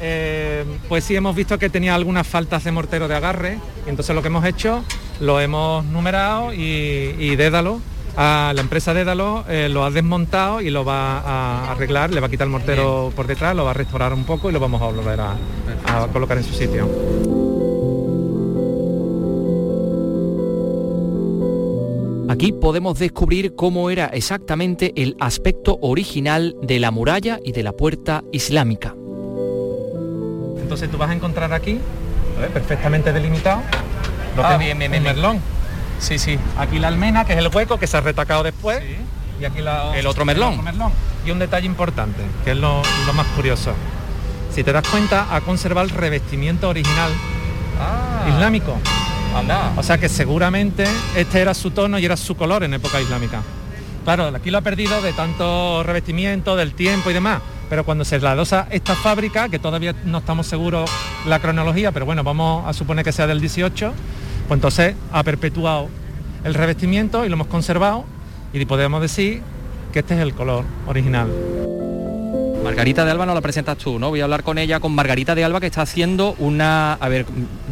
eh, pues sí hemos visto que tenía algunas faltas de mortero de agarre. Y entonces lo que hemos hecho lo hemos numerado y, y Dédalo a la empresa Dédalo eh, lo ha desmontado y lo va a arreglar, le va a quitar el mortero por detrás, lo va a restaurar un poco y lo vamos a volver a, a colocar en su sitio. Aquí podemos descubrir cómo era exactamente el aspecto original de la muralla y de la puerta islámica. Entonces tú vas a encontrar aquí, perfectamente delimitado, lo Ah, que bien, bien, un bien. merlón. Sí, sí. Aquí la almena, que es el hueco que se ha retacado después, y aquí la- El otro merlón. Y un detalle importante, que es lo, lo más curioso. Si te das cuenta, ha conservado el revestimiento original islámico. O sea que seguramente este era su tono y era su color en época islámica. Claro, aquí lo ha perdido de tanto revestimiento, del tiempo y demás. Pero cuando se la adosa esta fábrica, que todavía no estamos seguros la cronología, pero bueno, vamos a suponer que sea del 18, pues entonces ha perpetuado el revestimiento y lo hemos conservado y podemos decir que este es el color original. Margarita de Alba no la presentas tú, ¿no? Voy a hablar con ella, con Margarita de Alba, que está haciendo una... A ver,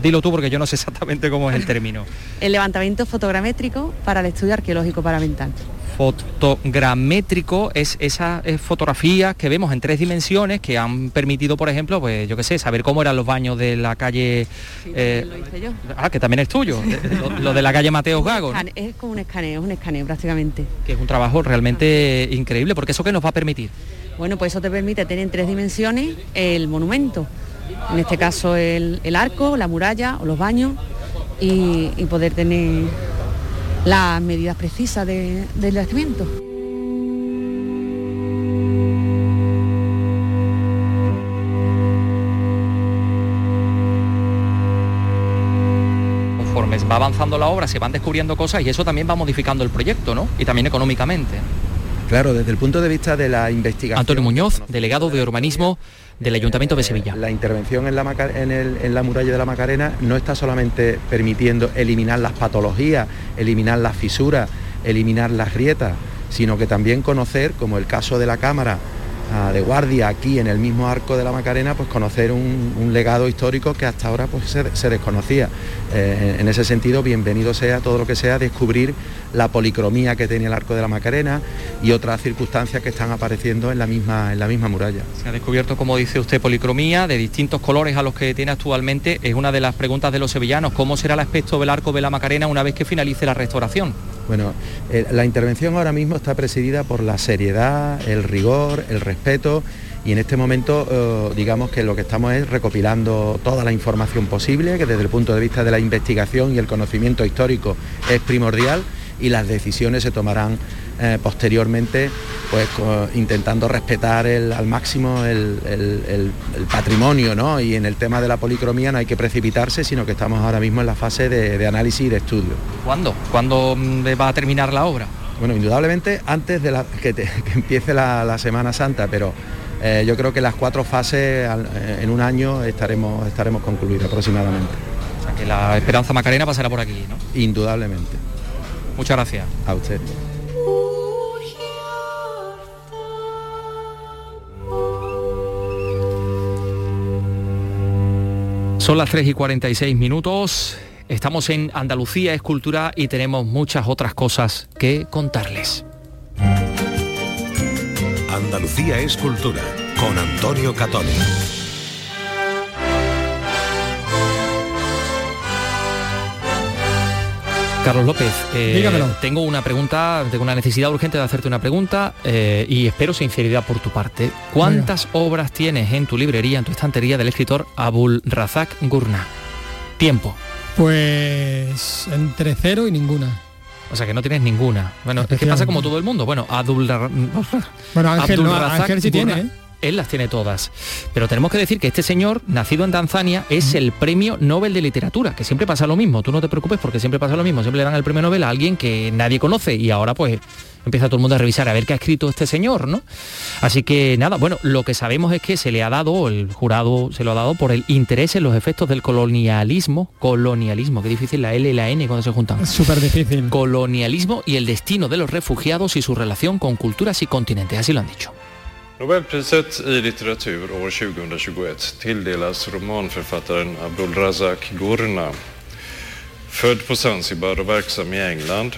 dilo tú porque yo no sé exactamente cómo es el término. *laughs* El levantamiento fotogramétrico para el estudio arqueológico paramedital. Fotogramétrico es esas eh, fotografías que vemos en tres dimensiones que han permitido, por ejemplo, pues yo qué sé, saber cómo eran los baños de la calle... eh, Lo hice yo. ah, que también es tuyo, *laughs* eh, lo, lo de la calle Mateo Gago, Es como un escaneo, es un escaneo prácticamente. que es un trabajo realmente increíble, porque eso que nos va a permitir. Bueno, pues eso te permite tener en tres dimensiones el monumento. En este caso el, el arco, la muralla o los baños y, y poder tener las medidas precisas de- del yacimiento. Conforme va avanzando la obra, se van descubriendo cosas y eso también va modificando el proyecto, ¿no? Y también económicamente. Claro, desde el punto de vista de la investigación. Antonio Muñoz, delegado de urbanismo del Ayuntamiento de Sevilla. La intervención en la, Maca- en, el- en la muralla de la Macarena no está solamente permitiendo eliminar las patologías, eliminar las fisuras, eliminar las grietas, sino que también conocer, como el caso de la cámara de guardia aquí en el mismo arco de la Macarena, pues conocer un, legado histórico que hasta ahora pues, se, se desconocía. Eh, en, ese sentido, bienvenido sea todo lo que sea descubrir la policromía que tiene el arco de la Macarena y otras circunstancias que están apareciendo en la misma, en la misma muralla. Se ha descubierto, como dice usted, policromía de distintos colores a los que tiene actualmente. Es una de las preguntas de los sevillanos. ¿Cómo será el aspecto del arco de la Macarena una vez que finalice la restauración? Bueno, eh, la intervención ahora mismo está presidida por la seriedad, el rigor, el respeto y en este momento eh, digamos que lo que estamos es recopilando toda la información posible, que desde el punto de vista de la investigación y el conocimiento histórico es primordial y las decisiones se tomarán eh, posteriormente pues intentando respetar el- al máximo el, el- el- el patrimonio ¿no? y en el tema de la policromía no hay que precipitarse sino que estamos ahora mismo en la fase de, de análisis y de estudio. ¿Cuándo? ¿Cuándo mm, va a terminar la obra? Bueno, indudablemente antes de la- que, te- *laughs* que empiece la, la Semana Santa, pero eh, yo creo que las cuatro fases al- eh, en un año estaremos, estaremos concluidas aproximadamente. O sea, que la Esperanza Macarena pasará por aquí, ¿no? Indudablemente. Muchas gracias. A usted. Son las 3 y 46 minutos. Estamos en Andalucía Escultura y tenemos muchas otras cosas que contarles. Andalucía es cultura con Antonio Catoni. Carlos López, eh, tengo una pregunta, tengo una necesidad urgente de hacerte una pregunta eh, y espero sinceridad por tu parte. ¿Cuántas obras tienes en tu librería, en tu estantería del escritor Abul Razak Gurna? Tiempo. Pues entre cero y ninguna. O sea que no tienes ninguna. Bueno, es que pasa como todo el mundo. Bueno, Abdul Bueno, Ángel, no, Abdulrazak Ángel sí Gurna, tiene, ¿eh? Él las tiene todas. Pero tenemos que decir que este señor, nacido en Tanzania, es el premio Nobel de Literatura, que siempre pasa lo mismo. Tú no te preocupes porque siempre pasa lo mismo. Siempre le dan el premio Nobel a alguien que nadie conoce y ahora pues empieza todo el mundo a revisar a ver qué ha escrito este señor, ¿no? Así que nada, bueno, lo que sabemos es que se le ha dado, el jurado se lo ha dado por el interés en los efectos del colonialismo, colonialismo, qué difícil la L y la N cuando se juntan. Súper difícil. Colonialismo y el destino de los refugiados y su relación con culturas y continentes, así lo han dicho. Nobelpriset i litteratur år 2021 tilldelas romanförfattaren Abdulrazak Gurna. Född på Zanzibar och verksam i England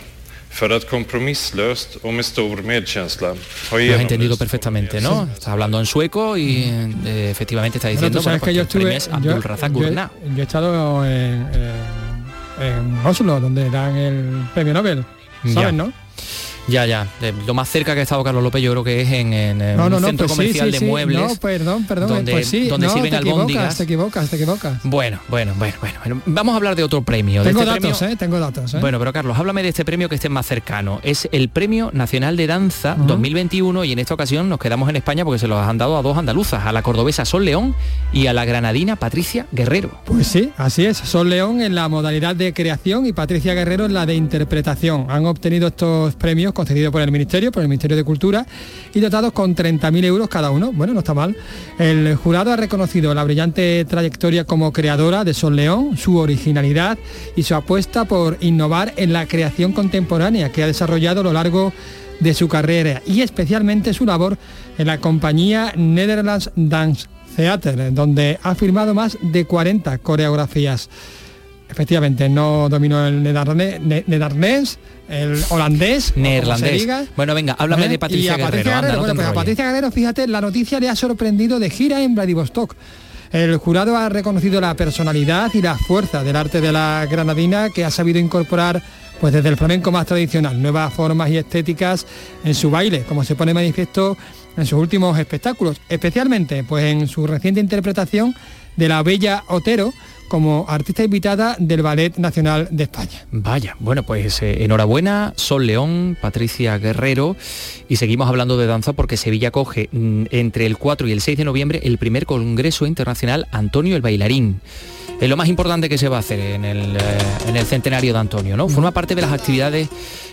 för att kompromisslöst och med stor medkänsla ha Lo has entendido perfectamente, ¿no? Está hablando en sueco y eh, efectivamente está diciendo bueno, que yo pues, el premio estuve es yo, Abdul Razak yo Gurna. yo he estado en, en- Oslo, donde dan el premio Nobel. Ya. ¿Sabes, no? Ya, ya. Eh, Lo más cerca que ha estado Carlos López yo creo que es en, en, eh, No, un no, no, centro pues comercial sí, de muebles. No, perdón, perdón. donde- pues sí, donde no, sirven te albóndigas. te equivocas, te equivocas. Bueno, bueno, bueno, bueno. Vamos a hablar de otro premio. de Tengo este datos, premio- ¿eh? Tengo datos, ¿eh? Bueno, pero Carlos, háblame de este premio que esté más cercano. Es el Premio Nacional de Danza 2021 y en esta ocasión nos quedamos en España porque se los han dado a dos andaluzas, a la cordobesa Sol León y a la granadina Patricia Guerrero. Pues sí, así es. Sol León en la modalidad de creación y Patricia Guerrero en la de interpretación. Han obtenido estos premios concedidos por el Ministerio, por el Ministerio de Cultura, y dotados con 30.000 euros cada uno. Bueno, no está mal. El jurado ha reconocido la brillante trayectoria como creadora de Sol León, su originalidad y su apuesta por innovar en la creación contemporánea que ha desarrollado a lo largo de su carrera y especialmente su labor en la compañía Netherlands Dance Theater, donde ha firmado más de 40 coreografías. Efectivamente, no dominó el nedarnés, el holandés, neerlandés. Bueno, venga, háblame ¿Eh? de Patricia y a Patricia Guerrero. Guerrero, bueno, pues a Patricia Guerrero, fíjate, la noticia le ha sorprendido de gira en Vladivostok. El jurado ha reconocido la personalidad y la fuerza del arte de la granadina que ha sabido incorporar pues desde el flamenco más tradicional, nuevas formas y estéticas en su baile, como se pone manifiesto en sus últimos espectáculos, especialmente pues en su reciente interpretación de la Bella Otero, como artista invitada del Ballet Nacional de España. Vaya, bueno, pues eh, enhorabuena, Sol León, Patricia Guerrero, y seguimos hablando de danza porque Sevilla coge mm, entre el 4 y el 6 de noviembre el primer Congreso Internacional Antonio el Bailarín. Es lo más importante que se va a hacer en el, eh, en el centenario de Antonio, ¿no? Forma parte de las actividades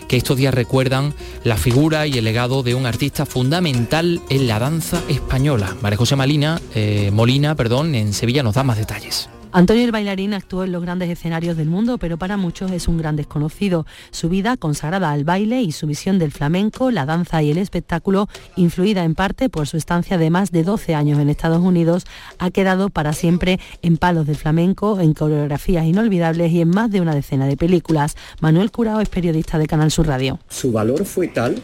que estos días recuerdan la figura y el legado de un artista fundamental en la danza española. María José Malina, eh, Molina, perdón, en Sevilla nos da más detalles. Antonio el bailarín actuó en los grandes escenarios del mundo, pero para muchos es un gran desconocido. Su vida, consagrada al baile y su visión del flamenco, la danza y el espectáculo, influida en parte por su estancia de más de 12 años en Estados Unidos, ha quedado para siempre en palos del flamenco, en coreografías inolvidables y en más de una decena de películas. Manuel Curao es periodista de Canal Sur Radio. Su valor fue tal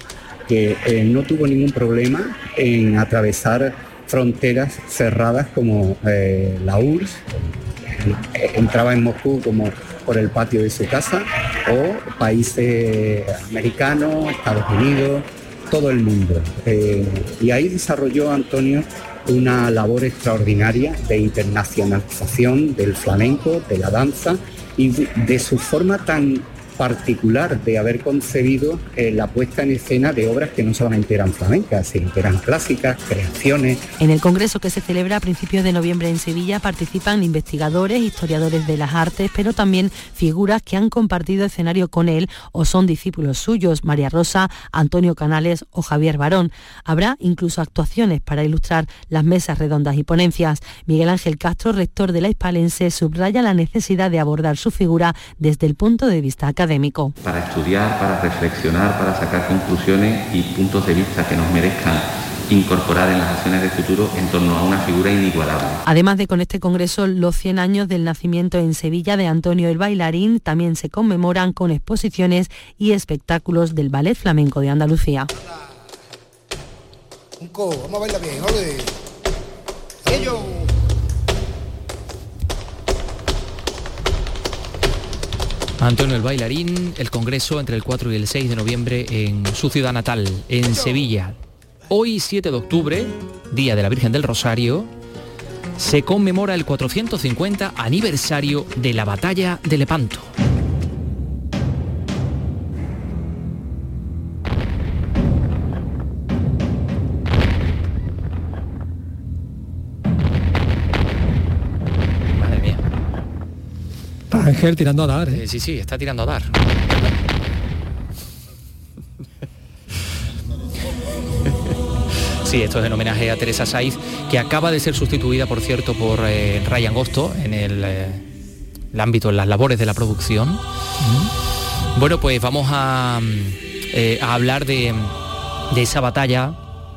que eh, no tuvo ningún problema en atravesar fronteras cerradas como eh, la URSS, entraba en Moscú como por el patio de su casa o países americanos, Estados Unidos, todo el mundo. Eh, y ahí desarrolló Antonio una labor extraordinaria de internacionalización del flamenco, de la danza y de su forma tan particular de haber concebido eh, la puesta en escena de obras que no solamente eran flamencas, sino que eran clásicas, creaciones. En el congreso que se celebra a principios de noviembre en Sevilla participan investigadores, historiadores de las artes, pero también figuras que han compartido escenario con él o son discípulos suyos, María Rosa, Antonio Canales o Javier Barón. Habrá incluso actuaciones para ilustrar las mesas redondas y ponencias. Miguel Ángel Castro, rector de la Hispalense, subraya la necesidad de abordar su figura desde el punto de vista académico. Para estudiar, para reflexionar, para sacar conclusiones y puntos de vista que nos merezcan incorporar en las acciones del futuro en torno a una figura inigualable. Además de con este congreso los 100 años del nacimiento en Sevilla de Antonio el Bailarín, también se conmemoran con exposiciones y espectáculos del Ballet Flamenco de Andalucía. vamos a bailar bien, Ellos. Antonio el Bailarín, el Congreso entre el 4 y el 6 de noviembre en su ciudad natal, en Sevilla. Hoy, 7 de octubre, Día de la Virgen del Rosario, se conmemora el 450 aniversario de la batalla de Lepanto. Ángel tirando a dar. ¿eh? Eh, sí, sí, está tirando a dar. Sí, esto es en homenaje a Teresa Saiz, que acaba de ser sustituida, por cierto, por eh, Ryan Gosto en el, eh, el ámbito, en las labores de la producción. Bueno, pues vamos a, mm, eh, a hablar de, de esa batalla,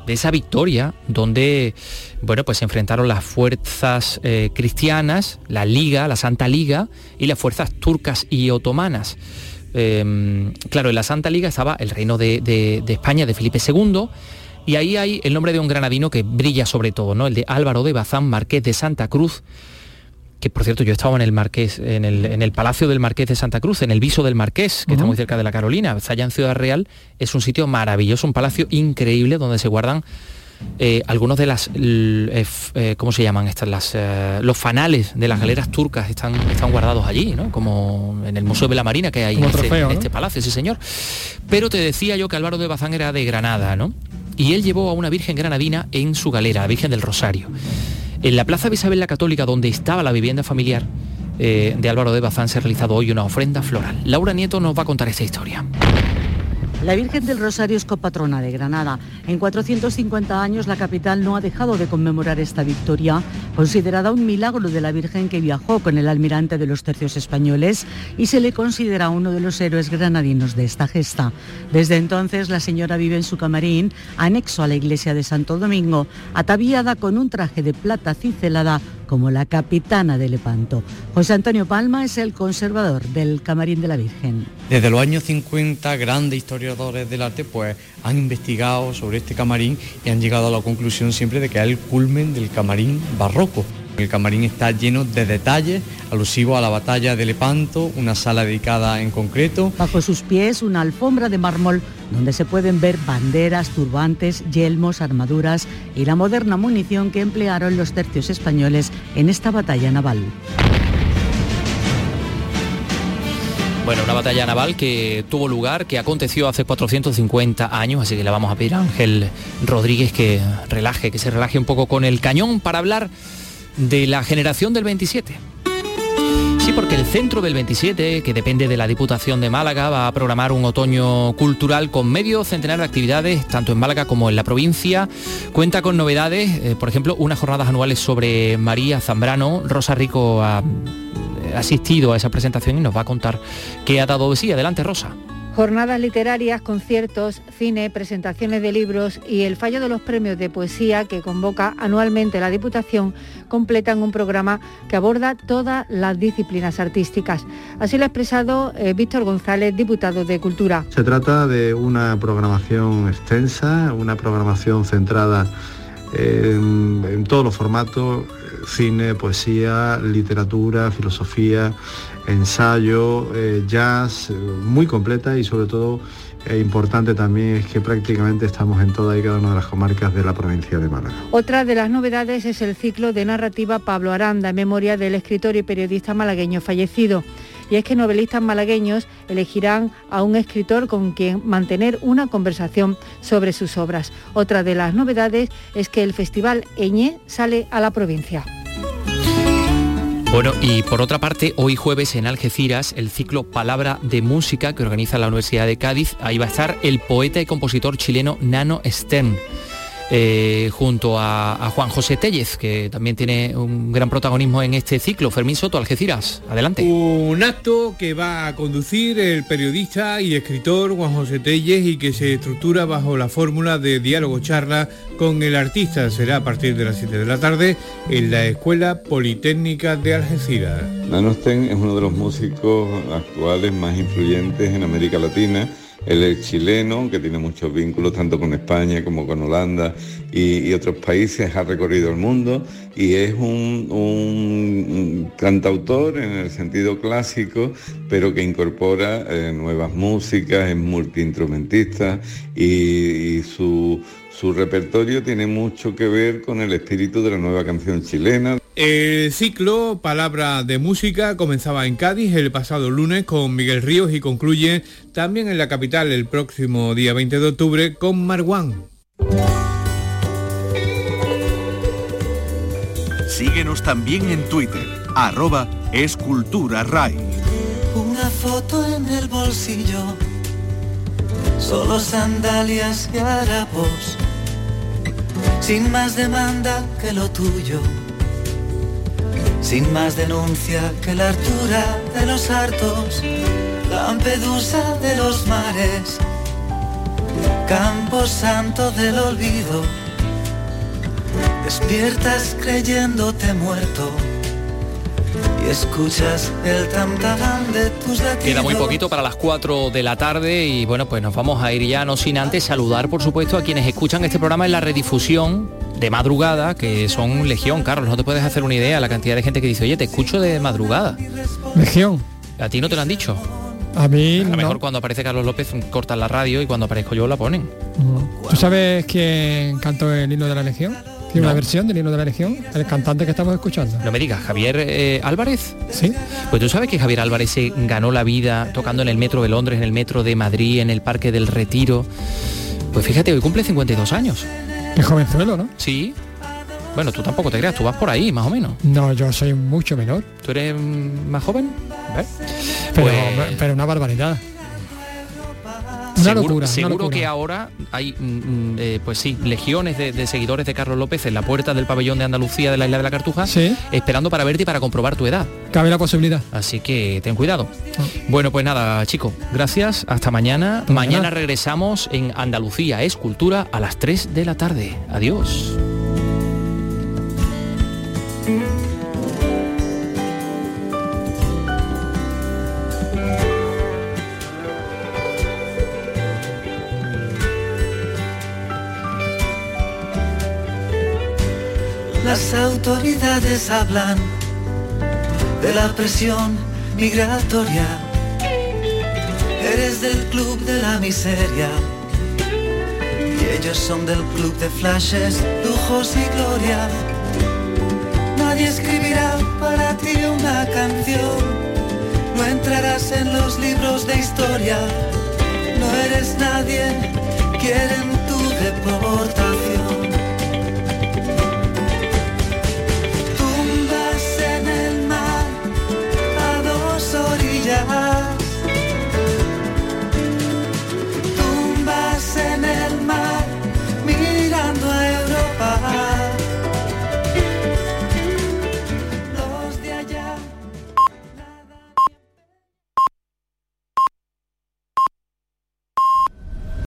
de esa victoria, donde bueno, pues se enfrentaron las fuerzas eh, cristianas, la Liga, la Santa Liga, y las fuerzas turcas y otomanas. Eh, claro, en la Santa Liga estaba el reino de, de- de España, de Felipe II, y ahí hay el nombre de un granadino que brilla sobre todo, ¿no? El de Álvaro de Bazán, marqués de Santa Cruz, que por cierto yo estaba en el Marqués, en el, en el Palacio del Marqués de Santa Cruz, en el Viso del Marqués, que está muy cerca de la Carolina, está allá en Ciudad Real, es un sitio maravilloso, un palacio increíble donde se guardan eh, algunos de las, eh, eh, ¿cómo se llaman estas? Las, eh, los fanales de las galeras turcas están, están guardados allí, ¿no? Como en el Museo de la Marina que hay en este, en este palacio, sí señor. Pero te decía yo que Álvaro de Bazán era de Granada, ¿no? Y él llevó a una virgen granadina en su galera, la Virgen del Rosario. En la Plaza de Isabel la Católica, donde estaba la vivienda familiar eh, de Álvaro de Bazán, se ha realizado hoy una ofrenda floral. Laura Nieto nos va a contar esta historia. La Virgen del Rosario es copatrona de Granada. En 450 años la capital no ha dejado de conmemorar esta victoria, considerada un milagro de la Virgen que viajó con el almirante de los tercios españoles y se le considera uno de los héroes granadinos de esta gesta. Desde entonces la señora vive en su camarín, anexo a la iglesia de Santo Domingo, ataviada con un traje de plata cincelada como la capitana de Lepanto. José Antonio Palma es el conservador del Camarín de la Virgen. Desde los años 50, grandes historiadores del arte pues han investigado sobre este camarín y han llegado a la conclusión siempre de que es el culmen del camarín barroco. El camarín está lleno de detalles alusivos a la batalla de Lepanto, una sala dedicada en concreto. Bajo sus pies una alfombra de mármol donde se pueden ver banderas, turbantes, yelmos, armaduras y la moderna munición que emplearon los tercios españoles en esta batalla naval. Bueno, una batalla naval que tuvo lugar, que aconteció hace 450 años, así que le vamos a pedir a Ángel Rodríguez que relaje, que se relaje un poco con el cañón para hablar de la generación del 27. Sí, porque el Centro del 27, que depende de la Diputación de Málaga, va a programar un otoño cultural con medio centenar de actividades, tanto en Málaga como en la provincia. Cuenta con novedades, eh, por ejemplo, unas jornadas anuales sobre María Zambrano. Rosa Rico ha eh, asistido a esa presentación y nos va a contar qué ha dado sí. Adelante, Rosa. Jornadas literarias, conciertos, cine, presentaciones de libros y el fallo de los premios de poesía que convoca anualmente la Diputación completan un programa que aborda todas las disciplinas artísticas. Así lo ha expresado eh, Víctor González, diputado de Cultura. Se trata de una programación extensa, una programación centrada en, en todos los formatos, cine, poesía, literatura, filosofía, ensayo, eh, jazz, eh, muy completa y sobre todo eh, importante también es que prácticamente estamos en toda y cada una de las comarcas de la provincia de Málaga. Otra de las novedades es el ciclo de narrativa Pablo Aranda, en memoria del escritor y periodista malagueño fallecido. Y es que novelistas malagueños elegirán a un escritor con quien mantener una conversación sobre sus obras. Otra de las novedades es que el Festival Eñé sale a la provincia. Bueno, y por otra parte, hoy jueves en Algeciras, el ciclo Palabra de Música que organiza la Universidad de Cádiz, ahí va a estar el poeta y compositor chileno Nano Stern. Eh, junto a, a Juan José Tellez, que también tiene un gran protagonismo en este ciclo. Fermín Soto, Algeciras, adelante. Un acto que va a conducir el periodista y escritor Juan José Telles y que se estructura bajo la fórmula de diálogo charla con el artista. Será a partir de las 7 de la tarde en la Escuela Politécnica de Algeciras. Nano Sten es uno de los músicos actuales más influyentes en América Latina. Él es chileno, que tiene muchos vínculos tanto con España como con Holanda y, otros países, ha recorrido el mundo y es un, un cantautor en el sentido clásico, pero que incorpora eh, nuevas músicas, es multiinstrumentista y, y su, su repertorio tiene mucho que ver con el espíritu de la nueva canción chilena. El ciclo Palabra de Música comenzaba en Cádiz el pasado lunes con Miguel Ríos y concluye también en la capital el próximo día 20 de octubre con Marguán. Síguenos también en Twitter, arroba esculturaray. Una foto en el bolsillo, solo sandalias y harapos, sin más demanda que lo tuyo, sin más denuncia que la altura de los hartos, Lampedusa de los mares, Campo Santo del olvido, despiertas creyéndote muerto. Y escuchas el tam tam de tus latidos. Queda muy poquito para las 4 de la tarde y bueno, pues nos vamos a ir ya, no sin antes saludar por supuesto a quienes escuchan este programa en la redifusión de madrugada, que son Legión, Carlos, no te puedes hacer una idea la cantidad de gente que dice, oye, te escucho de madrugada. Legión. A ti no te lo han dicho. A mí A lo no. mejor cuando aparece Carlos López cortan la radio y cuando aparezco yo la ponen. ¿Tú sabes quién cantó el himno de la Legión? Tiene No. una versión del himno de la Legión, el cantante que estamos escuchando. No me digas, Javier eh, Álvarez. Sí. Pues tú sabes que Javier Álvarez se ganó la vida tocando en el metro de Londres, en el metro de Madrid, en el Parque del Retiro. Pues fíjate, hoy cumple 52 años. Qué jovenzuelo, ¿no? Sí. Bueno, tú tampoco te creas, tú vas por ahí, más o menos. No, yo soy mucho menor. ¿Tú eres más joven? ¿Ves? Pero, Pues- pero una barbaridad. Una seguro, locura, una seguro locura. que ahora hay, mm, mm, eh, pues sí, legiones de, de seguidores de Carlos López en la puerta del pabellón de Andalucía de la isla de la Cartuja, esperando para verte y para comprobar tu edad. Cabe la posibilidad. Así que ten cuidado. Bueno, pues nada, chicos, gracias. Hasta mañana. Mañana regresamos en Andalucía Escultura a las 3 de la tarde. Adiós. Autoridades hablan de la presión migratoria. Eres del club de la miseria. Y ellos son del club de flashes, lujos y gloria. Nadie escribirá para ti una canción. No entrarás en los libros de historia. No eres nadie, quieren tu deportación.